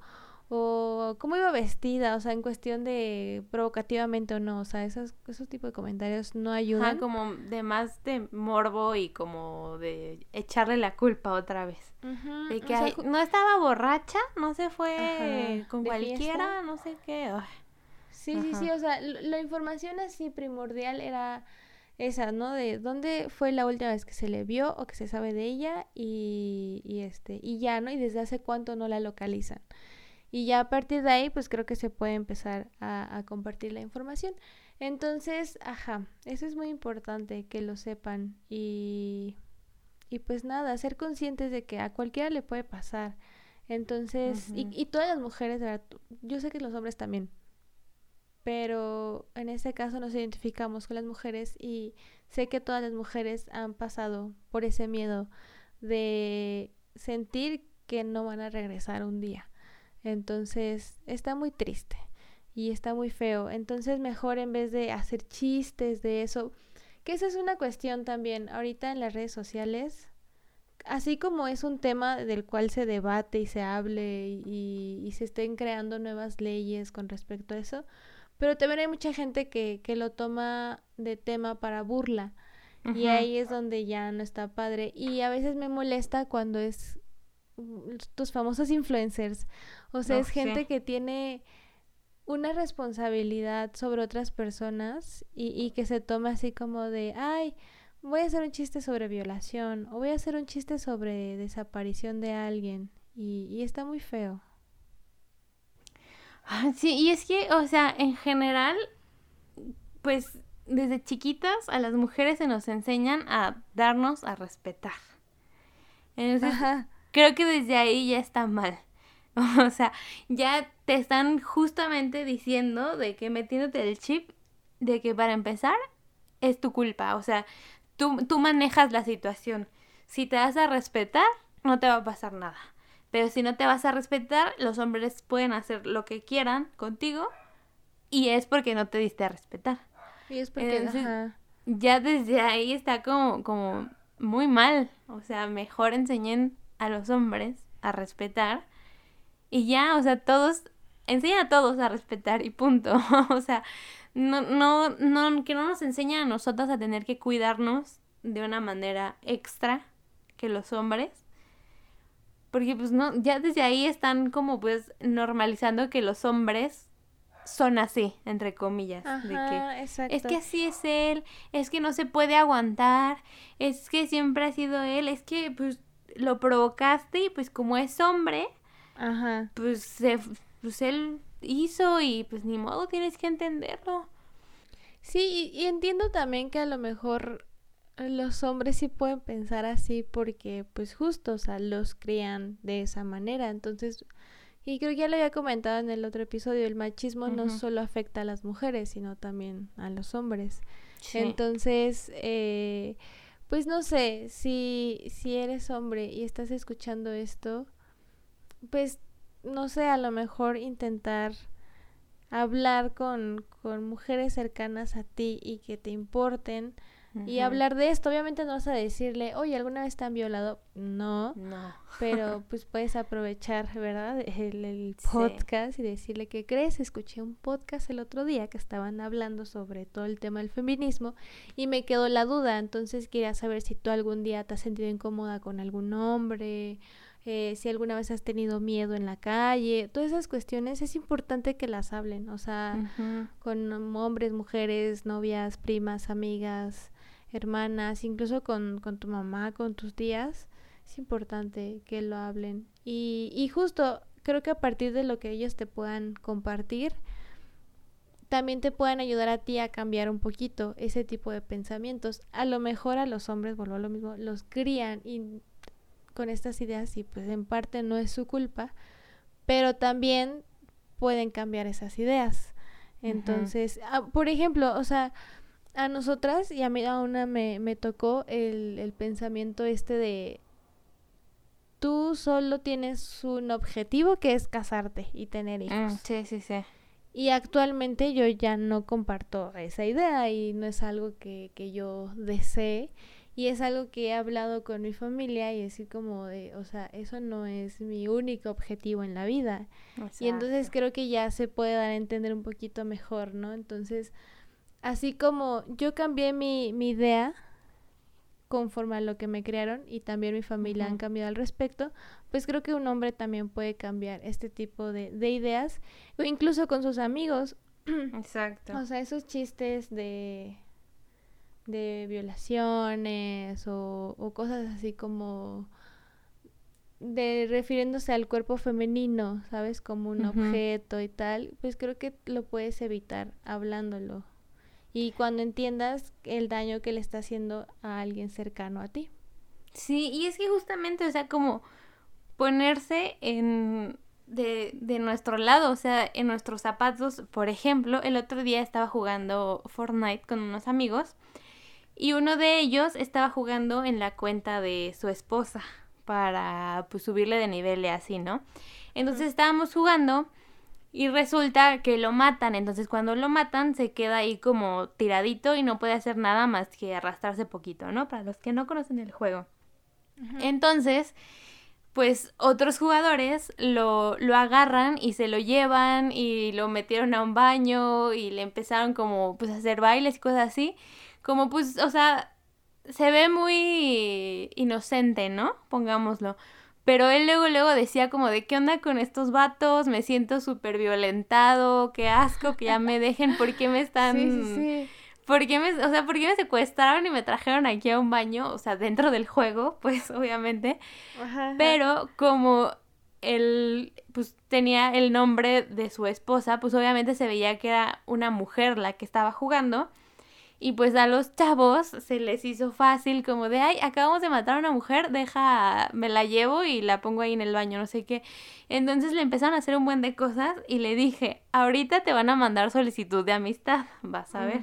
O cómo iba vestida, o sea, en cuestión de provocativamente o no, o sea, esos, esos tipos de comentarios no ayudan. como de más de morbo y como de echarle la culpa otra vez. de que no estaba borracha, no se fue con cualquiera, no sé qué. Sí, sí, sí, o sea, la información así primordial era esa, ¿no? De dónde fue la última vez que se le vio o que se sabe de ella y, y este, y ya, ¿no? Y desde hace cuánto no la localizan. Y ya a partir de ahí, pues creo que se puede empezar a, a compartir la información. Entonces, ajá, eso es muy importante que lo sepan y, y pues nada, ser conscientes de que a cualquiera le puede pasar. Entonces, y, y todas las mujeres, verdad, yo sé que los hombres también, pero en este caso nos identificamos con las mujeres y sé que todas las mujeres han pasado por ese miedo de sentir que no van a regresar un día. Entonces está muy triste y está muy feo. Entonces mejor en vez de hacer chistes de eso, que esa es una cuestión también ahorita en las redes sociales, así como es un tema del cual se debate y se hable y, y se estén creando nuevas leyes con respecto a eso, pero también hay mucha gente que, que lo toma de tema para burla. Y ahí es donde ya no está padre. Y a veces me molesta cuando es tus famosos influencers. O sea, es gente que tiene una responsabilidad sobre otras personas y, y que se toma así como de, ay, voy a hacer un chiste sobre violación o voy a hacer un chiste sobre desaparición de alguien. Y, y está muy feo. Sí, y es que, o sea, en general, pues desde chiquitas a las mujeres se nos enseñan a darnos a respetar. Entonces, creo que desde ahí ya está mal. O sea, ya te están justamente diciendo de que metiéndote el chip de que para empezar es tu culpa. O sea, tú, tú manejas la situación. Si te das a respetar, no te va a pasar nada. Pero si no te vas a respetar, los hombres pueden hacer lo que quieran contigo y es porque no te diste a respetar. Y es porque ya desde ahí está como, como muy mal. O sea, mejor enseñen a los hombres a respetar y ya, o sea, todos, enseñan a todos a respetar y punto. o sea, no, no, no, que no nos enseñen a nosotros a tener que cuidarnos de una manera extra que los hombres porque pues no, ya desde ahí están como pues normalizando que los hombres son así, entre comillas. de que, Es que así es él, es que no se puede aguantar, es que siempre ha sido él, es que pues lo provocaste y pues como es hombre, Ajá. pues, se, pues él hizo y pues ni modo tienes que entenderlo. Sí, y entiendo también que a lo mejor los hombres sí pueden pensar así porque pues justo, o sea, los crían de esa manera. Entonces, y creo que ya lo había comentado en el otro episodio, el machismo no solo afecta a las mujeres, sino también a los hombres. Entonces, eh, pues no sé, si, si eres hombre y estás escuchando esto, pues no sé, a lo mejor intentar hablar con, con mujeres cercanas a ti y que te importen y hablar de esto. Obviamente no vas a decirle, oye, ¿alguna vez te han violado? No. No. Pero pues puedes aprovechar, ¿verdad? El, podcast y decirle que crees. Escuché un podcast el otro día que estaban hablando sobre todo el tema del feminismo y me quedó la duda. Entonces quería saber si tú algún día te has sentido incómoda con algún hombre. Eh, si alguna vez has tenido miedo en la calle, todas esas cuestiones es importante que las hablen, o sea, con hombres, mujeres, novias, primas, amigas, hermanas, incluso con, con tu mamá, con tus tías, es importante que lo hablen. Y, y justo creo que a partir de lo que ellos te puedan compartir, también te puedan ayudar a ti a cambiar un poquito ese tipo de pensamientos. A lo mejor a los hombres, vuelvo a lo mismo, los crían y con estas ideas y pues en parte no es su culpa, pero también pueden cambiar esas ideas. Entonces, ah, por ejemplo, o sea, a nosotras y a mí a una me, me tocó el, el pensamiento este de tú solo tienes un objetivo que es casarte y tener hijos. Mm, sí, sí, sí. Y actualmente yo ya no comparto esa idea y no es algo que, que yo desee. Y es algo que he hablado con mi familia y decir como de, o sea, eso no es mi único objetivo en la vida. Y entonces creo que ya se puede dar a entender un poquito mejor, ¿no? Entonces, así como yo cambié mi, mi idea conforme a lo que me crearon y también mi familia han cambiado al respecto, pues creo que un hombre también puede cambiar este tipo de, de ideas o incluso con sus amigos. Exacto. O sea, esos chistes de de violaciones o, o, cosas así como de refiriéndose al cuerpo femenino, ¿sabes? Como un objeto y tal, pues creo que lo puedes evitar hablándolo y cuando entiendas el daño que le está haciendo a alguien cercano a ti. Sí, y es que justamente, o sea, como ponerse en de, de nuestro lado, o sea, en nuestros zapatos, por ejemplo, el otro día estaba jugando Fortnite con unos amigos y uno de ellos estaba jugando en la cuenta de su esposa para pues subirle de nivel y así, ¿no? Entonces estábamos jugando y resulta que lo matan, entonces cuando lo matan se queda ahí como tiradito y no puede hacer nada más que arrastrarse poquito, ¿no? Para los que no conocen el juego. Entonces, pues otros jugadores lo, lo agarran y se lo llevan y lo metieron a un baño y le empezaron como pues a hacer bailes y cosas así. Como pues, o sea, se ve muy inocente, ¿no? Pongámoslo. Pero él luego, luego decía como de qué onda con estos vatos, me siento súper violentado, qué asco, que ya me dejen, ¿por qué me están... Sí, sí, sí. ¿Por qué me, o sea, ¿por qué me secuestraron y me trajeron aquí a un baño? O sea, dentro del juego, pues, obviamente. Ajá, Pero como él, pues, tenía el nombre de su esposa, pues, obviamente se veía que era una mujer la que estaba jugando. Y pues a los chavos se les hizo fácil como de, ay, acabamos de matar a una mujer, deja, me la llevo y la pongo ahí en el baño, no sé qué. Entonces le empezaron a hacer un buen de cosas y le dije, ahorita te van a mandar solicitud de amistad, vas a ver.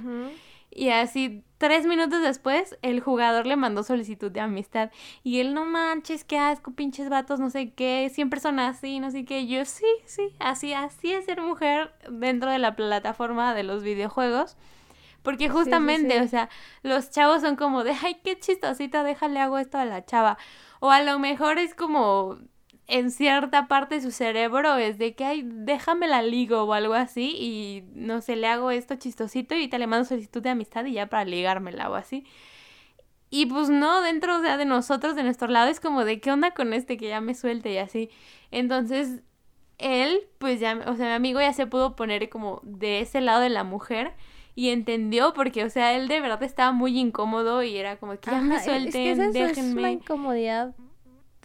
Y así, tres minutos después, el jugador le mandó solicitud de amistad. Y él, no manches, qué asco, pinches vatos, no sé qué, siempre son así, no sé qué. Yo, sí, sí, así, así es ser mujer dentro de la plataforma de los videojuegos. Porque justamente, o sea, los chavos son como de, ay, qué chistosita, déjale hago esto a la chava. O a lo mejor es como en cierta parte de su cerebro es de que, ay, déjame la ligo o algo así y no sé, le hago esto chistosito y te le mando solicitud de amistad y ya para ligármela o así. Y pues no, dentro o sea, de nosotros, de nuestro lado, es como de qué onda con este que ya me suelte y así. Entonces, él, pues ya, o sea, mi amigo ya se pudo poner como de ese lado de la mujer y entendió porque, o sea, él de verdad estaba muy incómodo y era como que ya me suelten, es que Es una incomodidad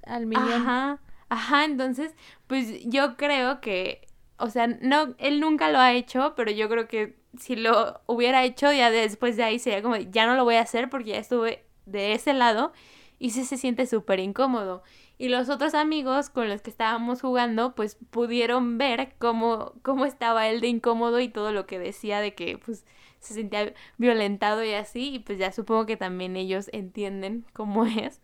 al millón. Ajá, ajá, entonces, pues yo creo que, o sea, no, él nunca lo ha hecho, pero yo creo que si lo hubiera hecho ya después de ahí sería como, ya no lo voy a hacer porque ya estuve de ese lado y sí se siente súper incómodo. Y los otros amigos con los que estábamos jugando, pues pudieron ver cómo, cómo estaba él de incómodo y todo lo que decía de que, pues, se sentía violentado y así, y pues ya supongo que también ellos entienden cómo es.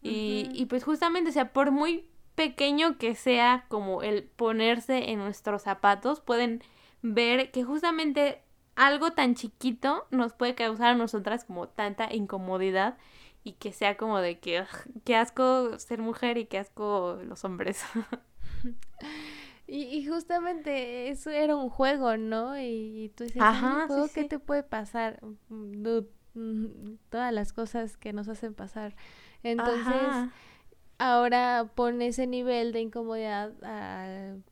Y, y pues justamente, o sea, por muy pequeño que sea como el ponerse en nuestros zapatos, pueden ver que justamente algo tan chiquito nos puede causar a nosotras como tanta incomodidad y que sea como de que qué asco ser mujer y qué asco los hombres. y, y, justamente eso era un juego, ¿no? Y, tú dices, Ajá, juego, ¿qué te puede pasar? Mm, mm, todas las cosas que nos hacen pasar. Entonces, ahora pone ese nivel de incomodidad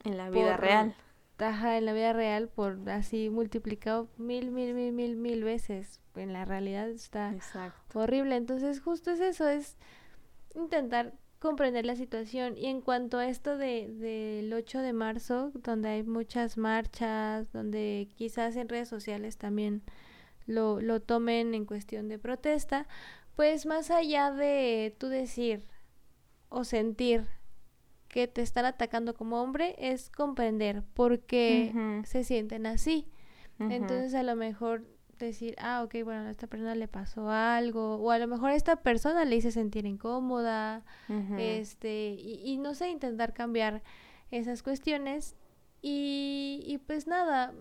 en la vida real. Ajá, en la vida real por así multiplicado mil, mil, mil, mil, mil veces. En la realidad está horrible. Entonces, justo es eso, es intentar comprender la situación. Y en cuanto a esto de, del 8 de marzo, donde hay muchas marchas, donde quizás en redes sociales también lo, lo tomen en cuestión de protesta, pues más allá de tú decir o sentir que te están atacando como hombre, es comprender por qué se sienten así. Entonces a lo mejor decir, ah, ok, bueno, a esta persona le pasó algo, o a lo mejor a esta persona le hice sentir incómoda, este, y, no sé, intentar cambiar esas cuestiones. Y, y pues nada,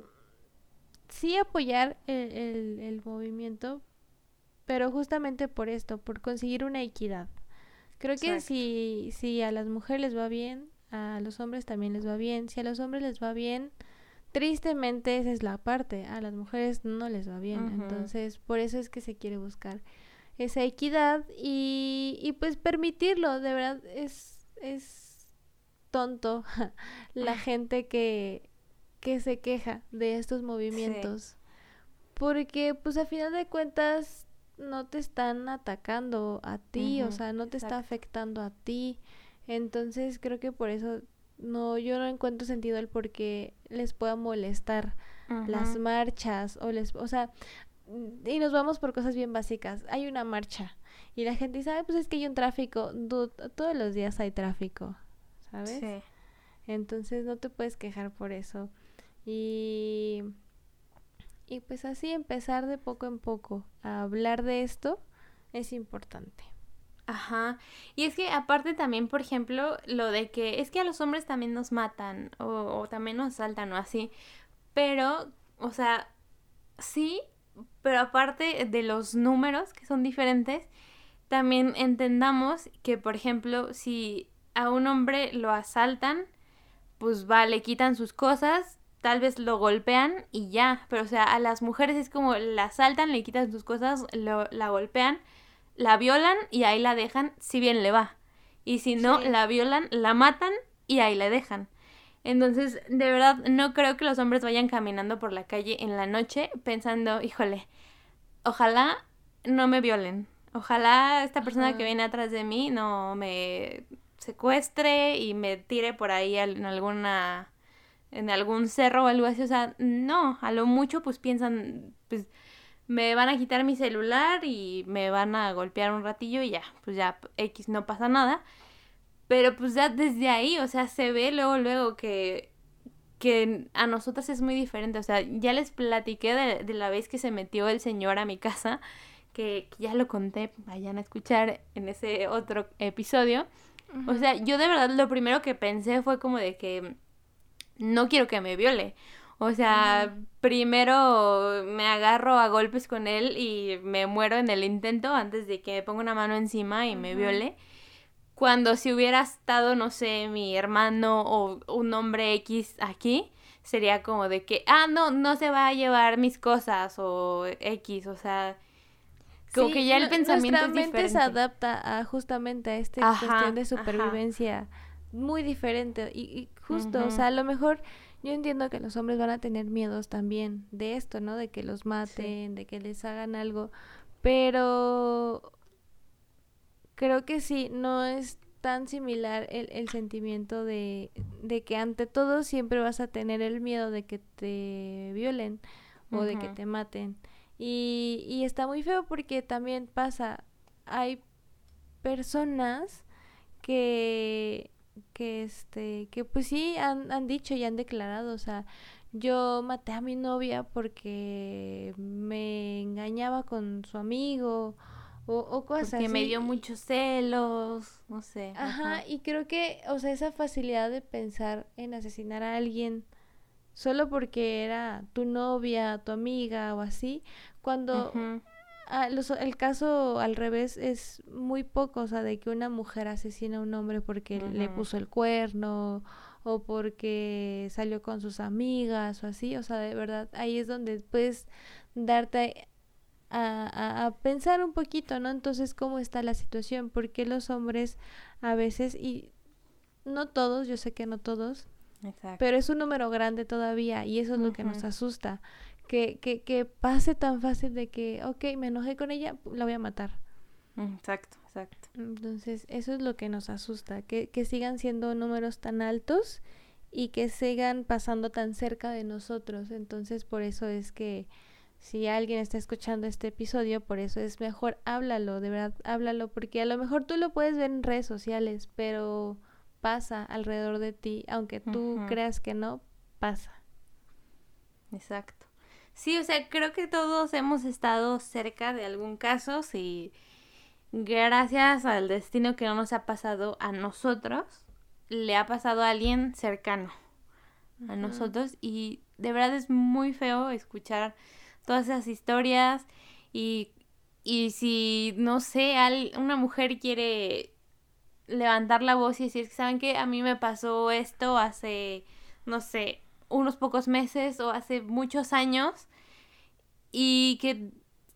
sí apoyar el, el, movimiento, pero justamente por esto, por conseguir una equidad. Creo que si, si a las mujeres les va bien, a los hombres también les va bien. Si a los hombres les va bien, tristemente esa es la parte, a las mujeres no les va bien. Entonces, por eso es que se quiere buscar esa equidad y, y pues permitirlo, de verdad es, es tonto la gente que, que se queja de estos movimientos. Porque pues a final de cuentas no te están atacando a ti, o sea, no te está afectando a ti. Entonces creo que por eso no, yo no encuentro sentido el por qué les pueda molestar las marchas o les, o sea, y nos vamos por cosas bien básicas. Hay una marcha y la gente dice, pues es que hay un tráfico. todos los días hay tráfico, ¿sabes? Sí. Entonces no te puedes quejar por eso. Y y pues así empezar de poco en poco a hablar de esto es importante. Ajá. Y es que aparte también, por ejemplo, lo de que es que a los hombres también nos matan o, o también nos asaltan o así. Pero, o sea, sí, pero aparte de los números que son diferentes, también entendamos que, por ejemplo, si a un hombre lo asaltan, pues va, le quitan sus cosas, tal vez lo golpean y ya, pero o sea, a las mujeres es como la asaltan, le quitan sus cosas, lo, la golpean, la violan y ahí la dejan, si bien le va. Y si no, la violan, la matan y ahí la dejan. Entonces, de verdad, no creo que los hombres vayan caminando por la calle en la noche pensando, híjole, ojalá no me violen. Ojalá esta persona que viene atrás de mí no me secuestre y me tire por ahí en alguna en algún cerro o algo así, o sea, no, a lo mucho pues piensan, pues me van a quitar mi celular y me van a golpear un ratillo y ya, pues ya X no pasa nada. Pero pues ya desde ahí, o sea, se ve luego, luego que, que a nosotras es muy diferente. O sea, ya les platiqué de, la vez que se metió el señor a mi casa, que, ya lo conté, vayan a escuchar en ese otro episodio. O sea, yo de verdad lo primero que pensé fue como de que no quiero que me viole. O sea, primero me agarro a golpes con él y me muero en el intento antes de que me ponga una mano encima y me viole. Cuando si hubiera estado, no sé, mi hermano o un hombre X aquí, sería como de que, ah, no, no se va a llevar mis cosas o X, o sea, como que ya el pensamiento nuestra mente se adapta a justamente a esta cuestión de supervivencia muy diferente y, justo, o sea, a lo mejor yo entiendo que los hombres van a tener miedos también de esto, ¿no? De que los maten, de que les hagan algo, pero creo que sí, no es tan similar el, el sentimiento de, de, que ante todo siempre vas a tener el miedo de que te violen o de que te maten. Y, y está muy feo porque también pasa, hay personas que que este, que pues sí han, han dicho y han declarado, o sea, yo maté a mi novia porque me engañaba con su amigo o, o cosas porque me dio muchos celos, no sé. Ajá, y creo que, o sea, esa facilidad de pensar en asesinar a alguien solo porque era tu novia, tu amiga o así, cuando ah, el caso al revés es muy poco, o sea, de que una mujer asesina a un hombre porque le puso el cuerno o porque salió con sus amigas o así, o sea, de verdad, ahí es donde puedes darte a, a, pensar un poquito, ¿no? Entonces, ¿cómo está la situación? Porque los hombres a veces, y no todos, yo sé que no todos, pero es un número grande todavía y eso es lo que nos asusta. Que, que, que pase tan fácil de que, ok, me enojé con ella, la voy a matar. Exacto, exacto. Entonces, eso es lo que nos asusta, que, que sigan siendo números tan altos y que sigan pasando tan cerca de nosotros. Entonces, por eso es que si alguien está escuchando este episodio, por eso es mejor háblalo, de verdad, háblalo, porque a lo mejor tú lo puedes ver en redes sociales, pero pasa alrededor de ti, aunque tú creas que no, pasa. Exacto. Sí, o sea, creo que todos hemos estado cerca de algún caso, si gracias al destino que no nos ha pasado a nosotros, le ha pasado a alguien cercano a nosotros y de verdad es muy feo escuchar todas esas historias y, y si, no sé, una mujer quiere levantar la voz y decir, ¿saben qué? A mí me pasó esto hace, no sé, unos pocos meses o hace muchos años y que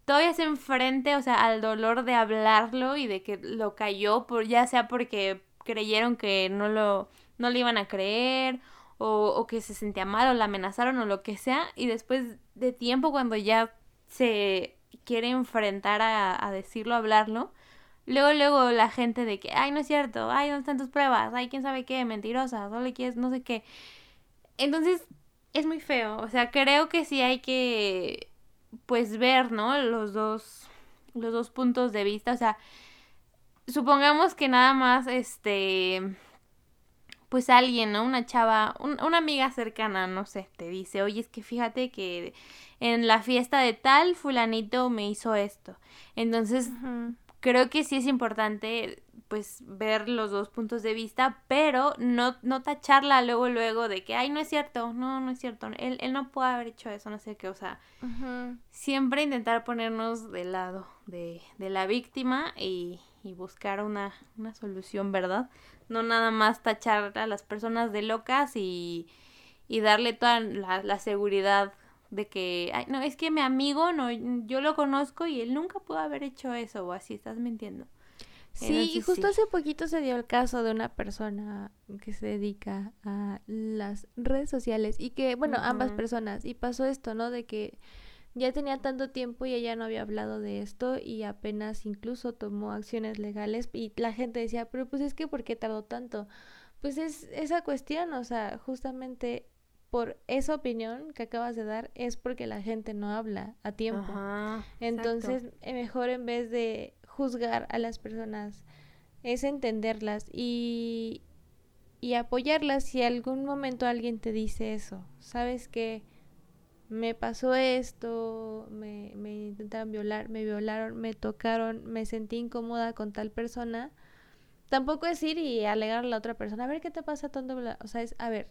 todavía se enfrente, o sea, al dolor de hablarlo y de que lo cayó, por, ya sea porque creyeron que no lo, no le iban a creer o, o que se sentía mal o la amenazaron o lo que sea y después de tiempo cuando ya se quiere enfrentar a, a decirlo, hablarlo, luego, luego la gente de que, ay, no es cierto, ay, ¿dónde están tus pruebas? Ay, quién sabe qué, mentirosa, no le quieres, no sé qué. Entonces, es muy feo, o sea, creo que sí hay que, pues, ver, ¿no? Los dos, los dos puntos de vista, o sea, supongamos que nada más, este pues alguien, ¿no? Una chava, una amiga cercana, no sé, te dice, oye, es que fíjate que en la fiesta de tal fulanito me hizo esto. Entonces, creo que sí es importante pues ver los dos puntos de vista, pero no, no tacharla luego, luego de que, ay, no es cierto, no, no es cierto, él, él no puede haber hecho eso, no sé qué, o sea, siempre intentar ponernos del lado de, de la víctima y, y buscar una, una solución, ¿verdad? No nada más tachar a las personas de locas y, y darle toda la, la seguridad de que, ay, no, es que mi amigo, no, yo lo conozco y él nunca pudo haber hecho eso o así, estás mintiendo. Sí, y justo hace poquito se dio el caso de una persona que se dedica a las redes sociales y que, bueno, ambas personas, y pasó esto, ¿no? De que ya tenía tanto tiempo y ella no había hablado de esto y apenas incluso tomó acciones legales y la gente decía, pero pues es que ¿por qué tardó tanto? Pues es esa cuestión, o sea, justamente por esa opinión que acabas de dar es porque la gente no habla a tiempo. Entonces, eh, mejor en vez de juzgar a las personas, es entenderlas y, y apoyarlas si algún momento alguien te dice eso. Sabes que me pasó esto, me, me intentaron violar, me violaron, me tocaron, me sentí incómoda con tal persona. Tampoco es ir y alegar a la otra persona, a ver qué te pasa tanto. O sea, es, a ver,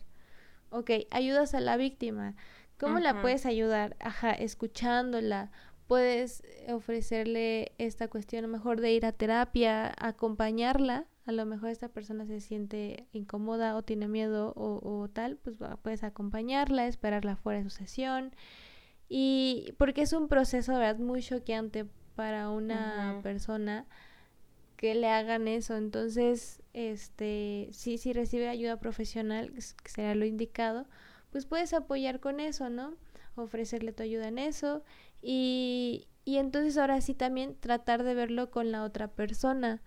ok, ayudas a la víctima. ¿Cómo la puedes ayudar? Ajá, escuchándola. Puedes ofrecerle esta cuestión, a lo mejor de ir a terapia, acompañarla. A lo mejor esta persona se siente incómoda o tiene miedo o, tal, pues puedes acompañarla, esperarla fuera de su sesión. Y porque es un proceso, ¿verdad? Muy choqueante para una persona que le hagan eso. Entonces, este, sí, si recibe ayuda profesional, que será lo indicado, pues puedes apoyar con eso, ¿no? Ofrecerle tu ayuda en eso y, y entonces ahora sí también tratar de verlo con la otra persona.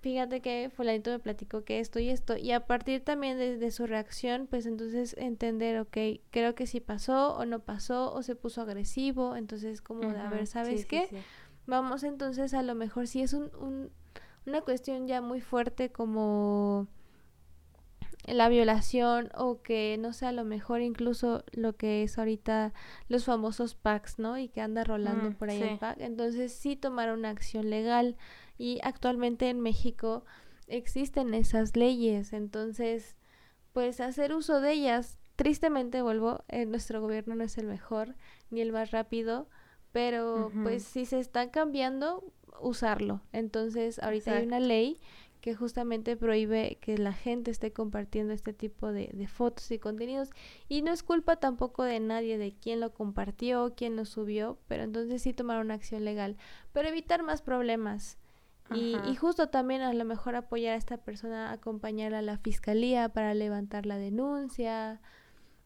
Fíjate que fulanito me platicó que esto y esto y a partir también de, su reacción, pues entonces entender, ok, creo que sí pasó o no pasó o se puso agresivo, entonces como de, a ver, ¿sabes qué? Vamos entonces a lo mejor si es un, un, una cuestión ya muy fuerte como la violación o que no sé, a lo mejor incluso lo que es ahorita los famosos packs, ¿no? Y que anda rolando mm, por ahí el pack. Entonces sí tomar una acción legal y actualmente en México existen esas leyes, entonces pues hacer uso de ellas tristemente vuelvo, eh, nuestro gobierno no es el mejor ni el más rápido, pero pues si se está cambiando, usarlo. Entonces, ahorita hay una ley que justamente prohíbe que la gente esté compartiendo este tipo de, de, fotos y contenidos. Y no es culpa tampoco de nadie, de quién lo compartió, quién lo subió, pero entonces sí tomar una acción legal, pero evitar más problemas. Y, y, justo también a lo mejor apoyar a esta persona, acompañar a la fiscalía para levantar la denuncia.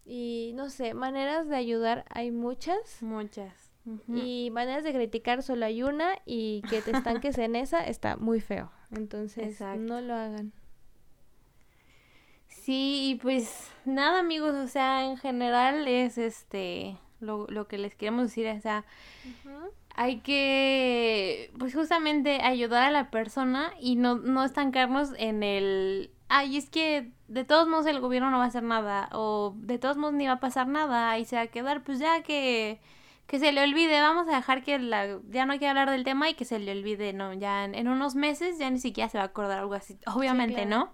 Y no sé, maneras de ayudar hay muchas. Muchas. Y maneras de criticar solo hay una y que te estanques en esa está muy feo. Entonces, no lo hagan. Sí, y pues nada amigos, o sea, en general es este lo, lo que les queremos decir, o sea, hay que pues justamente ayudar a la persona y no, no estancarnos en el ay, es que de todos modos el gobierno no va a hacer nada o de todos modos ni va a pasar nada y se va a quedar pues ya que que se le olvide, vamos a dejar que la, ya no hay que hablar del tema y que se le olvide, no, ya en, unos meses ya ni siquiera se va a acordar algo así, obviamente, ¿no?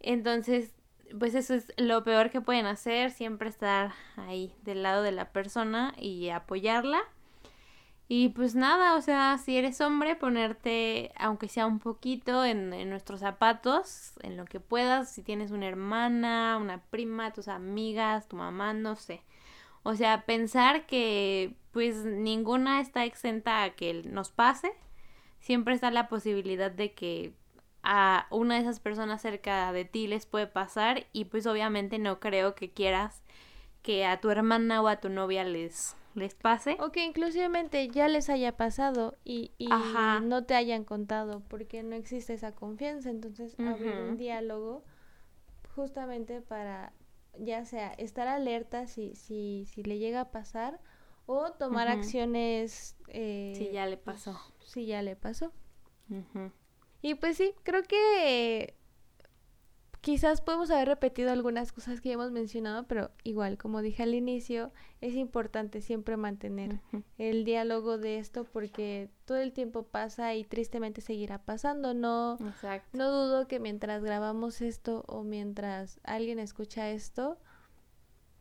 Entonces, pues eso es lo peor que pueden hacer, siempre estar ahí del lado de la persona y apoyarla. Y pues nada, o sea, si eres hombre, ponerte, aunque sea un poquito, en, en, nuestros zapatos, en lo que puedas, si tienes una hermana, una prima, tus amigas, tu mamá, no sé. O sea, pensar que pues ninguna está exenta a que nos pase. Siempre está la posibilidad de que a una de esas personas cerca de ti les puede pasar y pues obviamente no creo que quieras que a tu hermana o a tu novia les les pase. O que inclusivamente ya les haya pasado y, y no te hayan contado porque no existe esa confianza. Entonces, abrir un diálogo justamente para ya sea estar alerta si, si, si le llega a pasar o tomar acciones... Eh, si ya le pasó. Si ya le pasó. Y pues sí, creo que quizás podemos haber repetido algunas cosas que ya hemos mencionado, pero igual, como dije al inicio, es importante siempre mantener el diálogo de esto porque todo el tiempo pasa y tristemente seguirá pasando. No, no dudo que mientras grabamos esto o mientras alguien escucha esto,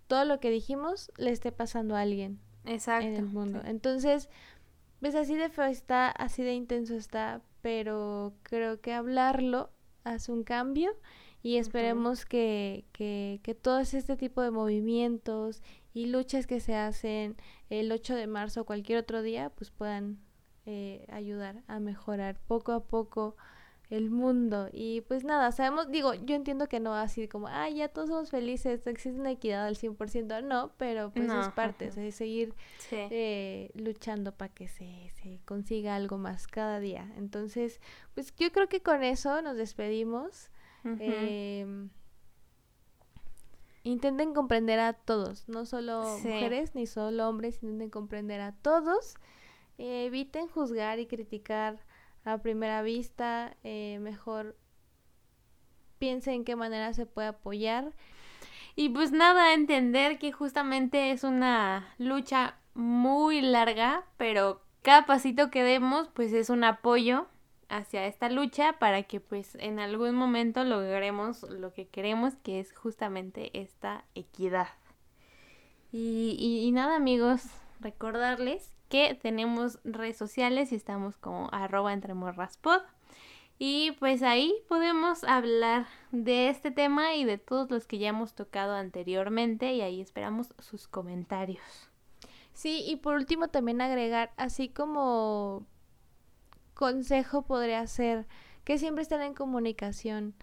todo lo que dijimos le esté pasando a alguien en el mundo. Entonces, pues así de feo está, así de intenso está, pero creo que hablarlo hace un cambio y esperemos que, que, que todos este tipo de movimientos y luchas que se hacen el 8 de marzo o cualquier otro día pues puedan eh, ayudar a mejorar poco a poco el mundo y pues nada, sabemos, digo, yo entiendo que no así como, ah, ya todos somos felices, existe una equidad al 100%, no, pero pues es parte, de seguir eh, luchando para que se, se consiga algo más cada día. Entonces, pues yo creo que con eso nos despedimos. Em, intenten comprender a todos, no solo mujeres ni solo hombres, intenten comprender a todos. eviten juzgar y criticar a primera vista, eh, mejor piensen en qué manera se puede apoyar. Y pues nada, entender que justamente es una lucha muy larga, pero cada pasito que demos pues es un apoyo hacia esta lucha para que pues en algún momento logremos lo que queremos, que es justamente esta equidad. Y, nada amigos, recordarles que tenemos redes sociales y estamos como arroba entre Y pues ahí podemos hablar de este tema y de todos los que ya hemos tocado anteriormente y ahí esperamos sus comentarios. Sí, y por último también agregar, así como consejo podría ser que siempre estén en comunicación.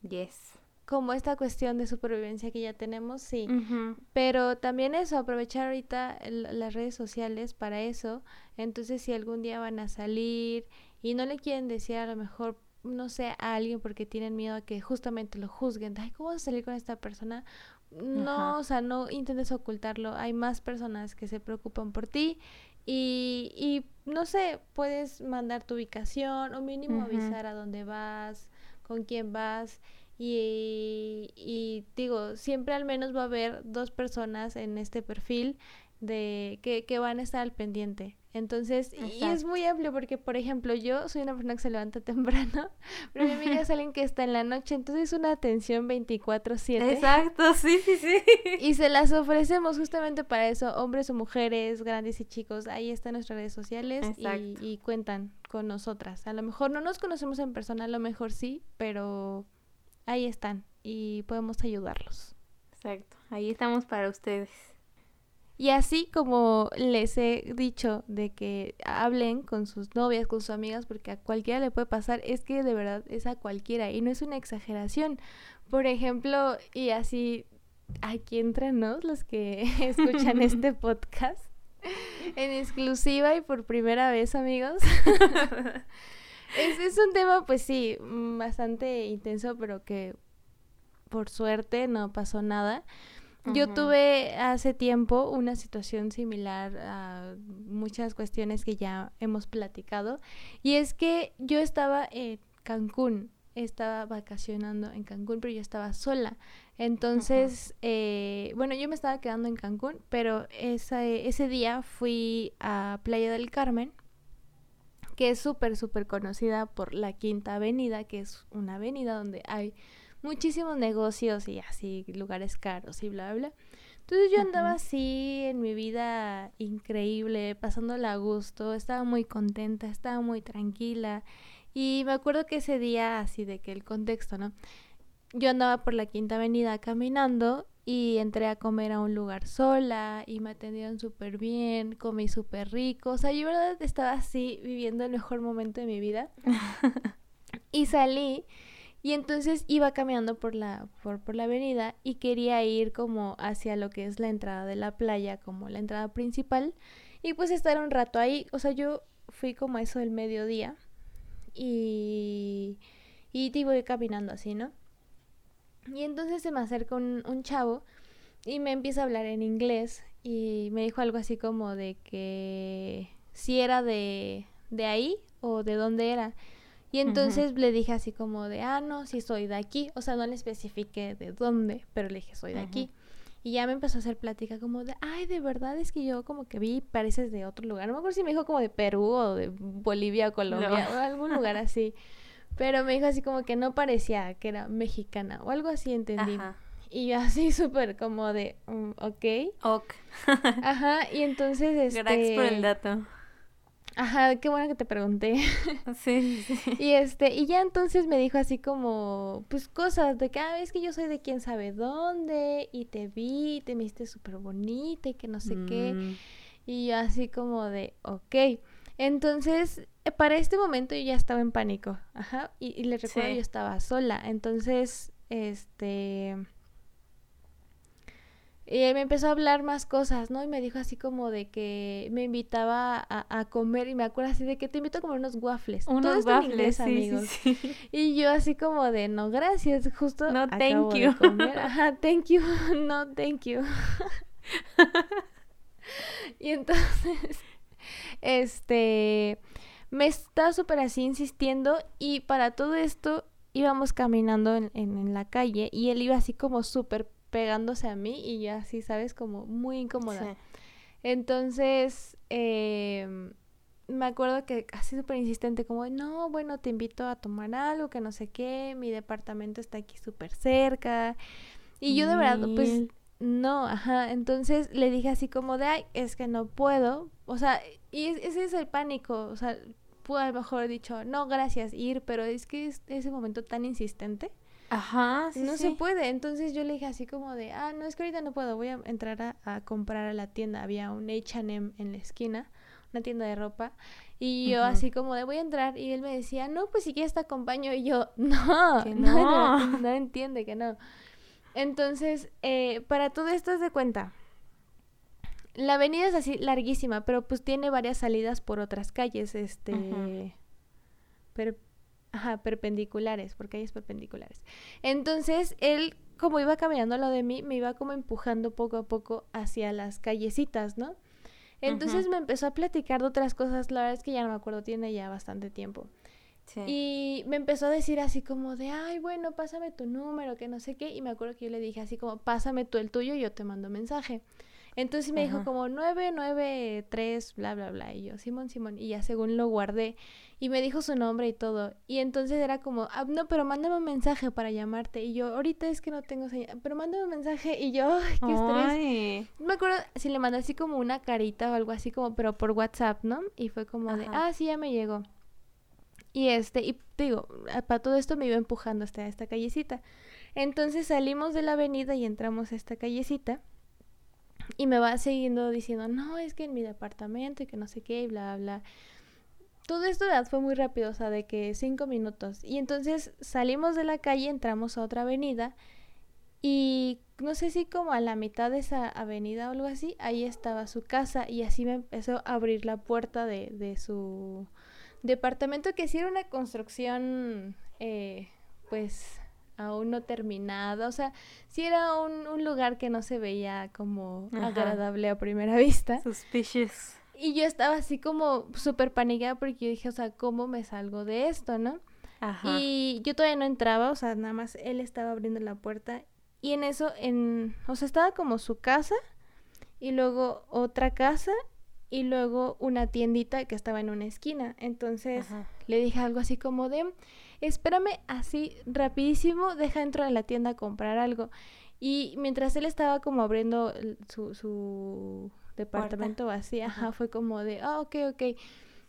Yes. Como esta cuestión de supervivencia que ya tenemos, sí. Pero también eso, aprovechar ahorita las redes sociales para eso. Entonces, si algún día van a salir y no le quieren decir a lo mejor, no sé, a alguien porque tienen miedo a que justamente lo juzguen, ay, ¿cómo vas a salir con esta persona? No, o sea, no intentes ocultarlo. Hay más personas que se preocupan por ti y, y no sé, puedes mandar tu ubicación o mínimo avisar a dónde vas, con quién vas. Y, y, digo, siempre al menos va a haber dos personas en este perfil de que, que van a estar al pendiente. Entonces, y es muy amplio porque, por ejemplo, yo soy una persona que se levanta temprano, pero mi amiga es alguien que está en la noche, entonces es una atención 24/7. Exacto, sí, sí, sí. Y se las ofrecemos justamente para eso, hombres o mujeres, grandes y chicos, ahí están nuestras redes sociales y, y, cuentan con nosotras. A lo mejor no nos conocemos en persona, a lo mejor sí, pero ahí están y podemos ayudarlos. Exacto, ahí estamos para ustedes. Y así como les he dicho de que hablen con sus novias, con sus amigas, porque a cualquiera le puede pasar, es que de verdad es a cualquiera y no es una exageración. Por ejemplo, y así aquí entre nos, los que escuchan este podcast, en exclusiva y por primera vez, amigos. es, es un tema, pues sí, bastante intenso, pero que por suerte no pasó nada. Yo tuve hace tiempo una situación similar a muchas cuestiones que ya hemos platicado y es que yo estaba en Cancún, estaba vacacionando en Cancún, pero yo estaba sola. Entonces, eh, bueno, yo me estaba quedando en Cancún, pero ese, ese día fui a Playa del Carmen, que es súper, súper conocida por la Quinta Avenida, que es una avenida donde hay muchísimos negocios y así, lugares caros y bla, bla. Entonces yo andaba así en mi vida increíble, pasándola a gusto, estaba muy contenta, estaba muy tranquila. Y me acuerdo que ese día, así de que el contexto, ¿no? Yo andaba por la Quinta Avenida caminando y entré a comer a un lugar sola y me atendieron súper bien, comí súper rico. O sea, yo verdad estaba así viviendo el mejor momento de mi vida. y salí y entonces iba caminando por la, por, por la avenida y quería ir como hacia lo que es la entrada de la playa, como la entrada principal. Y pues estar un rato ahí. O sea, yo fui como a eso del mediodía. Y, y te voy caminando así, ¿no? Y entonces se me acerca un, un chavo y me empieza a hablar en inglés y me dijo algo así como de que si era de, de ahí o de dónde era. Y entonces le dije así como de, ah, no, sí soy de aquí. O sea, no le especifiqué de dónde, pero le dije, soy de aquí. Y ya me empezó a hacer plática como de, ay, de verdad es que yo como que vi, pareces de otro lugar. No me acuerdo si me dijo como de Perú o de Bolivia o Colombia o algún lugar así. Pero me dijo así como que no parecía que era mexicana o algo así, entendí. Y yo así súper como de, mm, ok. Ok. Ajá, y entonces este... Gracias por el dato. Ajá, qué bueno que te pregunté. Sí, sí. Y este, y ya entonces me dijo así como, pues cosas de que, ah, es que yo soy de quién sabe dónde, y te vi, y te viste súper bonita, y que no sé qué. Mm. Y yo así como de, ok. Entonces, eh, para este momento yo ya estaba en pánico. Ajá. Y, y les recuerdo, yo estaba sola. Entonces, este y me empezó a hablar más cosas, ¿no? Y me dijo así como de que me invitaba a, comer y me acuerdo así de que te invito a comer unos waffles. Unos waffles, amigos. Y yo así como de, no, gracias, justo No, thank you. Ajá, thank you, no, thank you. y entonces, este, me está súper así insistiendo y para todo esto íbamos caminando en, en la calle y él iba así como súper pegándose a mí y ya así, ¿sabes? Como muy incómoda. Entonces, eh, me acuerdo que así súper insistente, como, no, bueno, te invito a tomar algo, que no sé qué, mi departamento está aquí súper cerca. Y yo de verdad, pues, no, ajá. Entonces le dije así como de, ay, es que no puedo. O sea, y ese es el pánico. O sea, pude a lo mejor dicho, no, gracias, ir, pero es que es ese momento tan insistente Ajá, sí, No se puede. Entonces yo le dije así como de, ah, no, es que ahorita no puedo, voy a entrar a, comprar a la tienda. Había un HM en la esquina, una tienda de ropa. Y yo así como de, voy a entrar. Y él me decía, no, pues si quieres te acompaño. Y yo, no, no. no, entiende que no. Entonces, eh, para todo esto es de cuenta. La avenida es así larguísima, pero pues tiene varias salidas por otras calles, este... Pero Ajá, perpendiculares, porque hay es perpendiculares. Entonces, él, como iba caminando a lo de mí, me iba como empujando poco a poco hacia las callecitas, ¿no? Entonces me empezó a platicar de otras cosas, la verdad es que ya no me acuerdo, tiene ya bastante tiempo. Sí. Y me empezó a decir así como de, ay, bueno, pásame tu número, que no sé qué. Y me acuerdo que yo le dije así como, pásame tú el tuyo y yo te mando mensaje. Entonces me dijo como 993, bla, bla, bla. Y yo, Simón, Simón. Y ya según lo guardé. Y me dijo su nombre y todo. Y entonces era como, ah, no, pero mándame un mensaje para llamarte. Y yo, ahorita es que no tengo señal. Pero mándame un mensaje. Y yo, ay, qué estrés. No me acuerdo si le mandé así como una carita o algo así como, pero por WhatsApp, ¿no? Y fue como de, ah, sí, ya me llegó. Y este, y digo, para todo esto me iba empujando hasta esta callecita. Entonces salimos de la avenida y entramos a esta callecita. Y me va siguiendo diciendo, no, es que en mi departamento y que no sé qué, y bla, bla. Todo esto fue muy rápido, o sea, de que cinco minutos. Y entonces salimos de la calle, entramos a otra avenida. Y no sé si como a la mitad de esa avenida o algo así, ahí estaba su casa. Y así me empezó a abrir la puerta de, de su departamento, que sí era una construcción, eh, pues aún no terminada, o sea, sí era un, lugar que no se veía como agradable a primera vista. Suspicious. Y yo estaba así como súper paniqueada porque yo dije, o sea, ¿cómo me salgo de esto, no? Ajá. Y yo todavía no entraba, o sea, nada más él estaba abriendo la puerta y en eso, en, o sea, estaba como su casa y luego otra casa y luego una tiendita que estaba en una esquina. Entonces le dije algo así como de, espérame así rapidísimo, deja dentro de la tienda a comprar algo. Y mientras él estaba como abriendo su, su departamento ajá, fue como de, ah, ok, ok.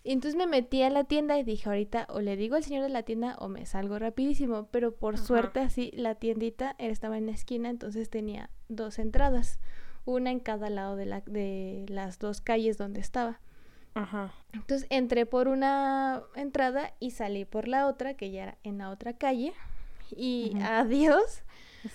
Y entonces me metí a la tienda y dije, ahorita o le digo al señor de la tienda o me salgo rapidísimo. Pero por suerte así, la tiendita estaba en la esquina, entonces tenía dos entradas una en cada lado de, la, de las dos calles donde estaba. Ajá. Entonces entré por una entrada y salí por la otra, que ya era en la otra calle. Y adiós.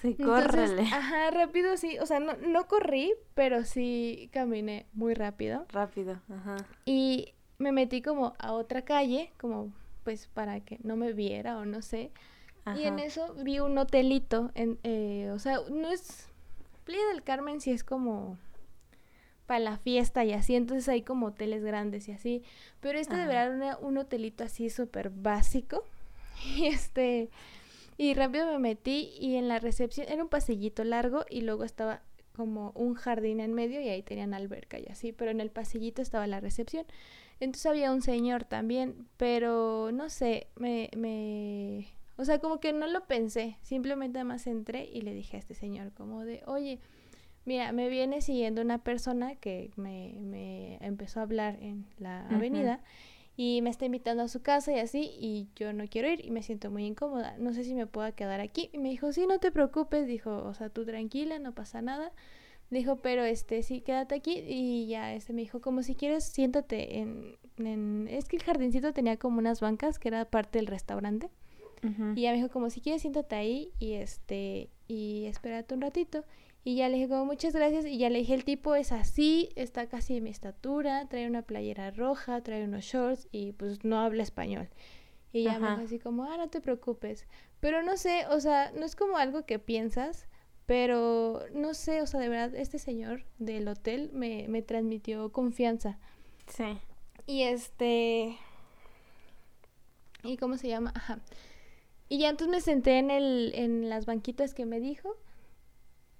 Sí, córrele. ajá, rápido sí. O sea, no, no corrí, pero sí caminé muy rápido. Rápido, ajá. Y me metí como a otra calle, como pues para que no me viera o no sé. Y en eso vi un hotelito, en, eh, o sea, no es Playa del Carmen sí es como para la fiesta y así, entonces hay como hoteles grandes y así, pero este de verdad un hotelito así súper básico y este y rápido me metí y en la recepción era un pasillito largo y luego estaba como un jardín en medio y ahí tenían alberca y así, pero en el pasillito estaba la recepción. Entonces había un señor también, pero no sé, me, me o sea, como que no lo pensé, simplemente más entré y le dije a este señor como de, oye, mira, me viene siguiendo una persona que me, me empezó a hablar en la avenida y me está invitando a su casa y así, y yo no quiero ir y me siento muy incómoda, no sé si me puedo quedar aquí. Y me dijo, sí, no te preocupes, dijo, o sea, tú tranquila, no pasa nada. Dijo, pero este, sí, quédate aquí. Y ya, este me dijo, como si quieres, siéntate en, en... Es que el jardincito tenía como unas bancas que era parte del restaurante. Y ya me dijo como si quieres siéntate ahí y este y espérate un ratito. Y ya le dije como muchas gracias y ya le dije el tipo es así, está casi de mi estatura, trae una playera roja, trae unos shorts y pues no habla español. Y ya me dijo así como, ah, no te preocupes. Pero no sé, o sea, no es como algo que piensas, pero no sé, o sea, de verdad, este señor del hotel me, me transmitió confianza. Sí. Y este... ¿Y cómo se llama? Ajá. Y ya entonces me senté en, el, en las banquitas que me dijo.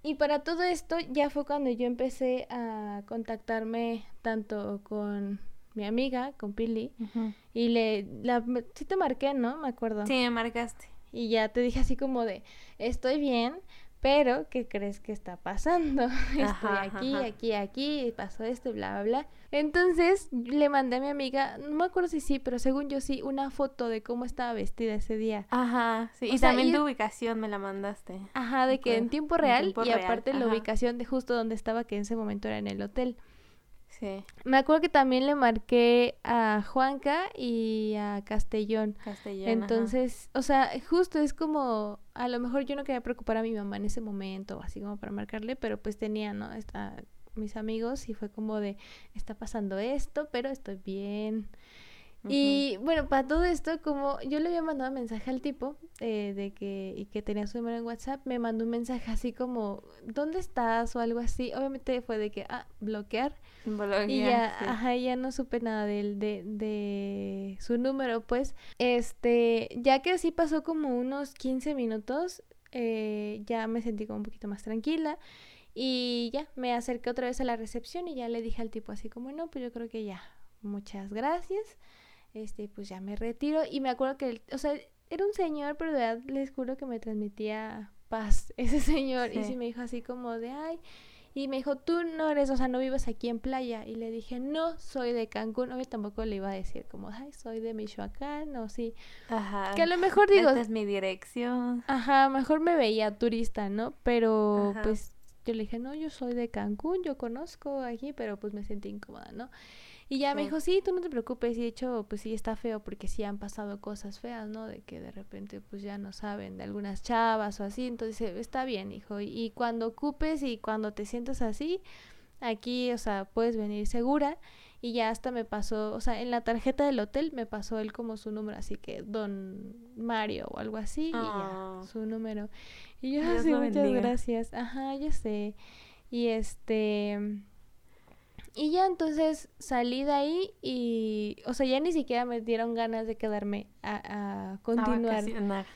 Y para todo esto ya fue cuando yo empecé a contactarme tanto con mi amiga, con Pili. Y le, la, sí te marqué, ¿no? Me acuerdo. Sí, me marcaste. Y ya te dije así como de, estoy bien, pero ¿qué crees que está pasando? Estoy aquí, aquí, aquí, pasó esto, bla, bla, bla. Entonces le mandé a mi amiga, no me acuerdo si sí, pero según yo sí, una foto de cómo estaba vestida ese día. Ajá, sí. y también tu ubicación me la mandaste. Ajá, de que en tiempo real y aparte la ubicación de justo donde estaba, que en ese momento era en el hotel. Sí. Me acuerdo que también le marqué a Juanca y a Castellón. Castellón. Entonces, o sea, justo es como, a lo mejor yo no quería preocupar a mi mamá en ese momento, así como para marcarle, pero pues tenía, ¿no? Mis amigos y fue como de, está pasando esto, pero estoy bien. Y bueno, para todo esto, como yo le había mandado mensaje al tipo eh, de que, y que tenía su número en WhatsApp, me mandó un mensaje así como, ¿dónde estás? o algo así. Obviamente fue de que, ah, bloquear. Y ya, ajá, ya no supe nada de, de, de su número, pues. Este, ya que así pasó como unos 15 minutos, eh, ya me sentí como un poquito más tranquila. Y ya, me acerqué otra vez a la recepción y ya le dije al tipo así como, no, pues yo creo que ya, muchas gracias. Este, pues ya me retiro. Y me acuerdo que, o sea, era un señor, pero de verdad les juro que me transmitía paz ese señor. Y sí me dijo así como de, ay, y me dijo, tú no eres, o sea, no vives aquí en playa. Y le dije, no, soy de Cancún. Obvio tampoco le iba a decir como, ay, soy de Michoacán o sí. Ajá. Que a lo mejor digo... Esta es mi dirección. Ajá, mejor me veía turista, ¿no? Pero pues yo le dije, no, yo soy de Cancún, yo conozco aquí, pero pues me sentí incómoda, ¿no? Y ya me dijo, sí, tú no te preocupes. Y de hecho, pues sí está feo porque sí han pasado cosas feas, ¿no? De que de repente pues ya no saben de algunas chavas o así. Entonces, está bien, hijo. Y, cuando ocupes y cuando te sientas así, aquí, o sea, puedes venir segura. Y ya hasta me pasó, o sea, en la tarjeta del hotel me pasó él como su número, así que don Mario o algo así, y ya, ah. su número. Y yo, así, muchas gracias. Ajá, ya sé. Y este y ya entonces salí de ahí y, o sea, ya ni siquiera me dieron ganas de quedarme a, a continuar.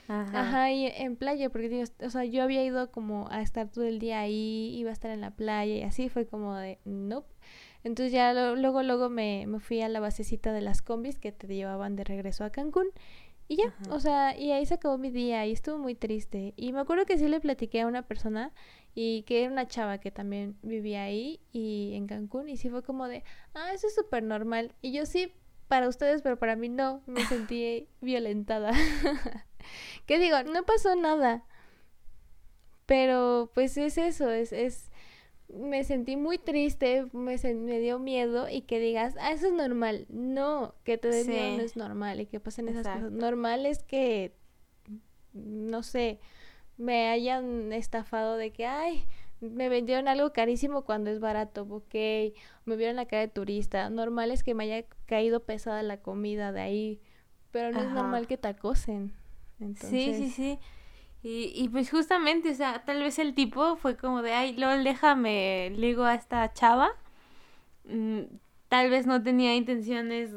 Ajá. Ajá, y en playa, porque o sea, yo había ido como a estar todo el día ahí, iba a estar en la playa y así fue como de, nope. Entonces ya luego, luego me, me fui a la basecita de las combis que te llevaban de regreso a Cancún. Y ya, o sea, y ahí se acabó mi día y estuvo muy triste. Y me acuerdo que sí le platiqué a una persona y que era una chava que también vivía ahí y en Cancún y sí fue como de, ah, eso es súper normal. Y yo sí, para ustedes, pero para mí no, me sentí violentada. ¿Qué digo? No pasó nada. Pero pues es eso, es, es, me sentí muy triste, me, me dio miedo y que digas, ah, eso es normal. No, que te dé miedo no es normal y que pasen esas cosas. Normal es que, no sé, me hayan estafado de que, ay, me vendieron algo carísimo cuando es barato, ok, me vieron la cara de turista, normal es que me haya caído pesada la comida de ahí, pero no es normal que te acosen. Sí, sí, sí. Y, y pues justamente, o sea, tal vez el tipo fue como de, ay, LOL, déjame, ligo a esta chava. Mm, tal vez no tenía intenciones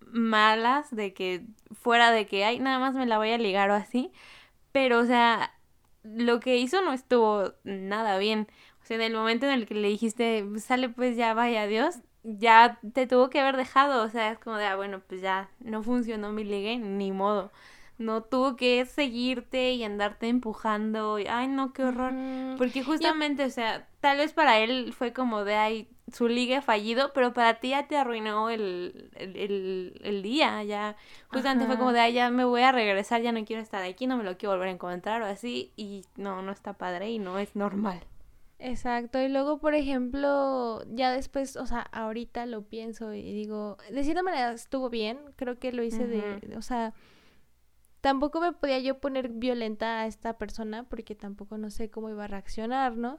malas de que fuera de que, ay, nada más me la voy a ligar o así. Pero, o sea, lo que hizo no estuvo nada bien. O sea, en el momento en el que le dijiste, sale pues ya, vaya Dios, ya te tuvo que haber dejado. O sea, es como de, ah, bueno, pues ya no funcionó mi ligue, ni modo. No tuvo que seguirte y andarte empujando. Y, ay, no, qué horror. Porque justamente, o sea, tal vez para él fue como de, ay, su ligue fallido, pero para ti ya te arruinó el, el, el, día, ya justamente fue como de, ay, ya me voy a regresar, ya no quiero estar aquí, no me lo quiero volver a encontrar o así, y no, no está padre y no es normal. Exacto, y luego, por ejemplo, ya después, o sea, ahorita lo pienso y digo, de cierta manera estuvo bien, creo que lo hice de, o sea, tampoco me podía yo poner violenta a esta persona porque tampoco no sé cómo iba a reaccionar, ¿no?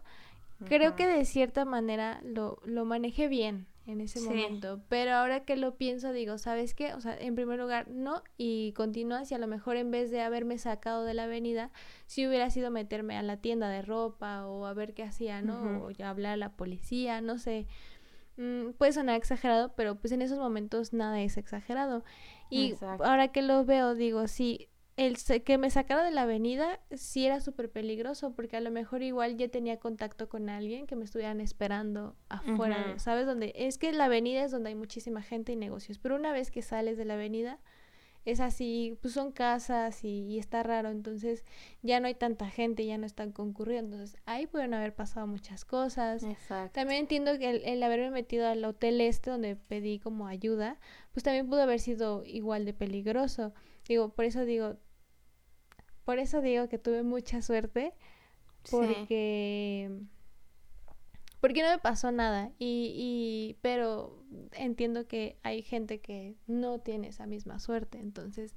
Creo que de cierta manera lo, lo manejé bien en ese momento, pero ahora que lo pienso digo, ¿sabes qué? O sea, en primer lugar, no, y continúas y a lo mejor en vez de haberme sacado de la avenida, si hubiera sido meterme a la tienda de ropa o a ver qué hacía, ¿no? O ya hablar a la policía, no sé. Mm, puede sonar exagerado, pero pues en esos momentos nada es exagerado. Y ahora que lo veo, digo, sí, el que me sacara de la avenida sí era súper peligroso porque a lo mejor igual ya tenía contacto con alguien que me estuvieran esperando afuera, ¿sabes? Donde es que la avenida es donde hay muchísima gente y negocios, pero una vez que sales de la avenida es así, pues son casas y, está raro, entonces ya no hay tanta gente, ya no están concurriendo, entonces ahí pueden haber pasado muchas cosas. Exacto. También entiendo que el, el haberme metido al hotel este donde pedí como ayuda, pues también pudo haber sido igual de peligroso. Digo, por eso digo, por eso digo que tuve mucha suerte. Porque. Porque no me pasó nada. Y, y. Pero entiendo que hay gente que no tiene esa misma suerte. Entonces,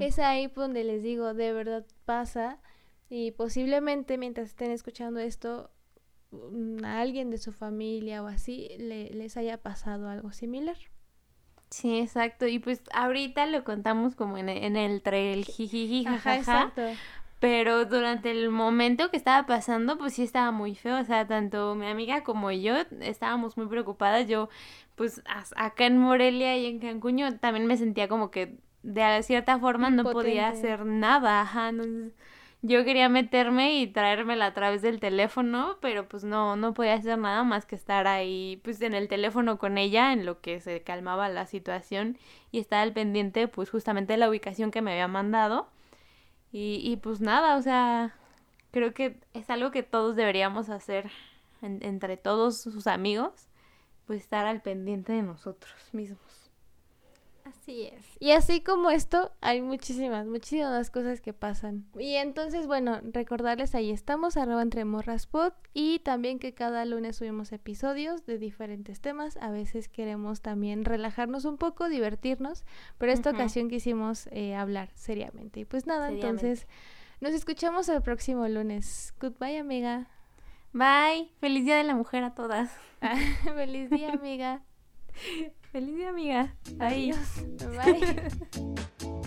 es ahí donde les digo, de verdad pasa. Y posiblemente mientras estén escuchando esto, mm, a alguien de su familia o así le, les haya pasado algo similar. Sí, exacto. Y pues ahorita lo contamos como en, en el trail, jajaja. exacto. Pero durante el momento que estaba pasando, pues sí estaba muy feo. O sea, tanto mi amiga como yo estábamos muy preocupadas. Yo, pues acá en Morelia y en Cancún, yo también me sentía como que de cierta forma no podía hacer nada. Ajá. Entonces, yo quería meterme y traérmela a través del teléfono, pero pues no, no podía hacer nada más que estar ahí, pues en el teléfono con ella, en lo que se calmaba la situación y estar al pendiente, pues justamente de la ubicación que me había mandado. Y, y pues nada, o sea, creo que es algo que todos deberíamos hacer entre todos sus amigos, pues estar al pendiente de nosotros mismos. Así es. Y así como esto, hay muchísimas, muchísimas cosas que pasan. Y entonces, bueno, recordarles ahí estamos, arroba entre morraspot, y también que cada lunes subimos episodios de diferentes temas. A veces queremos también relajarnos un poco, divertirnos, pero esta ocasión quisimos eh, hablar seriamente. Y pues nada, entonces nos escuchamos el próximo lunes. Goodbye, amiga. Bye. Feliz Día de la Mujer a todas. Feliz día, amiga. Feliz día, amiga. Adiós. Bye.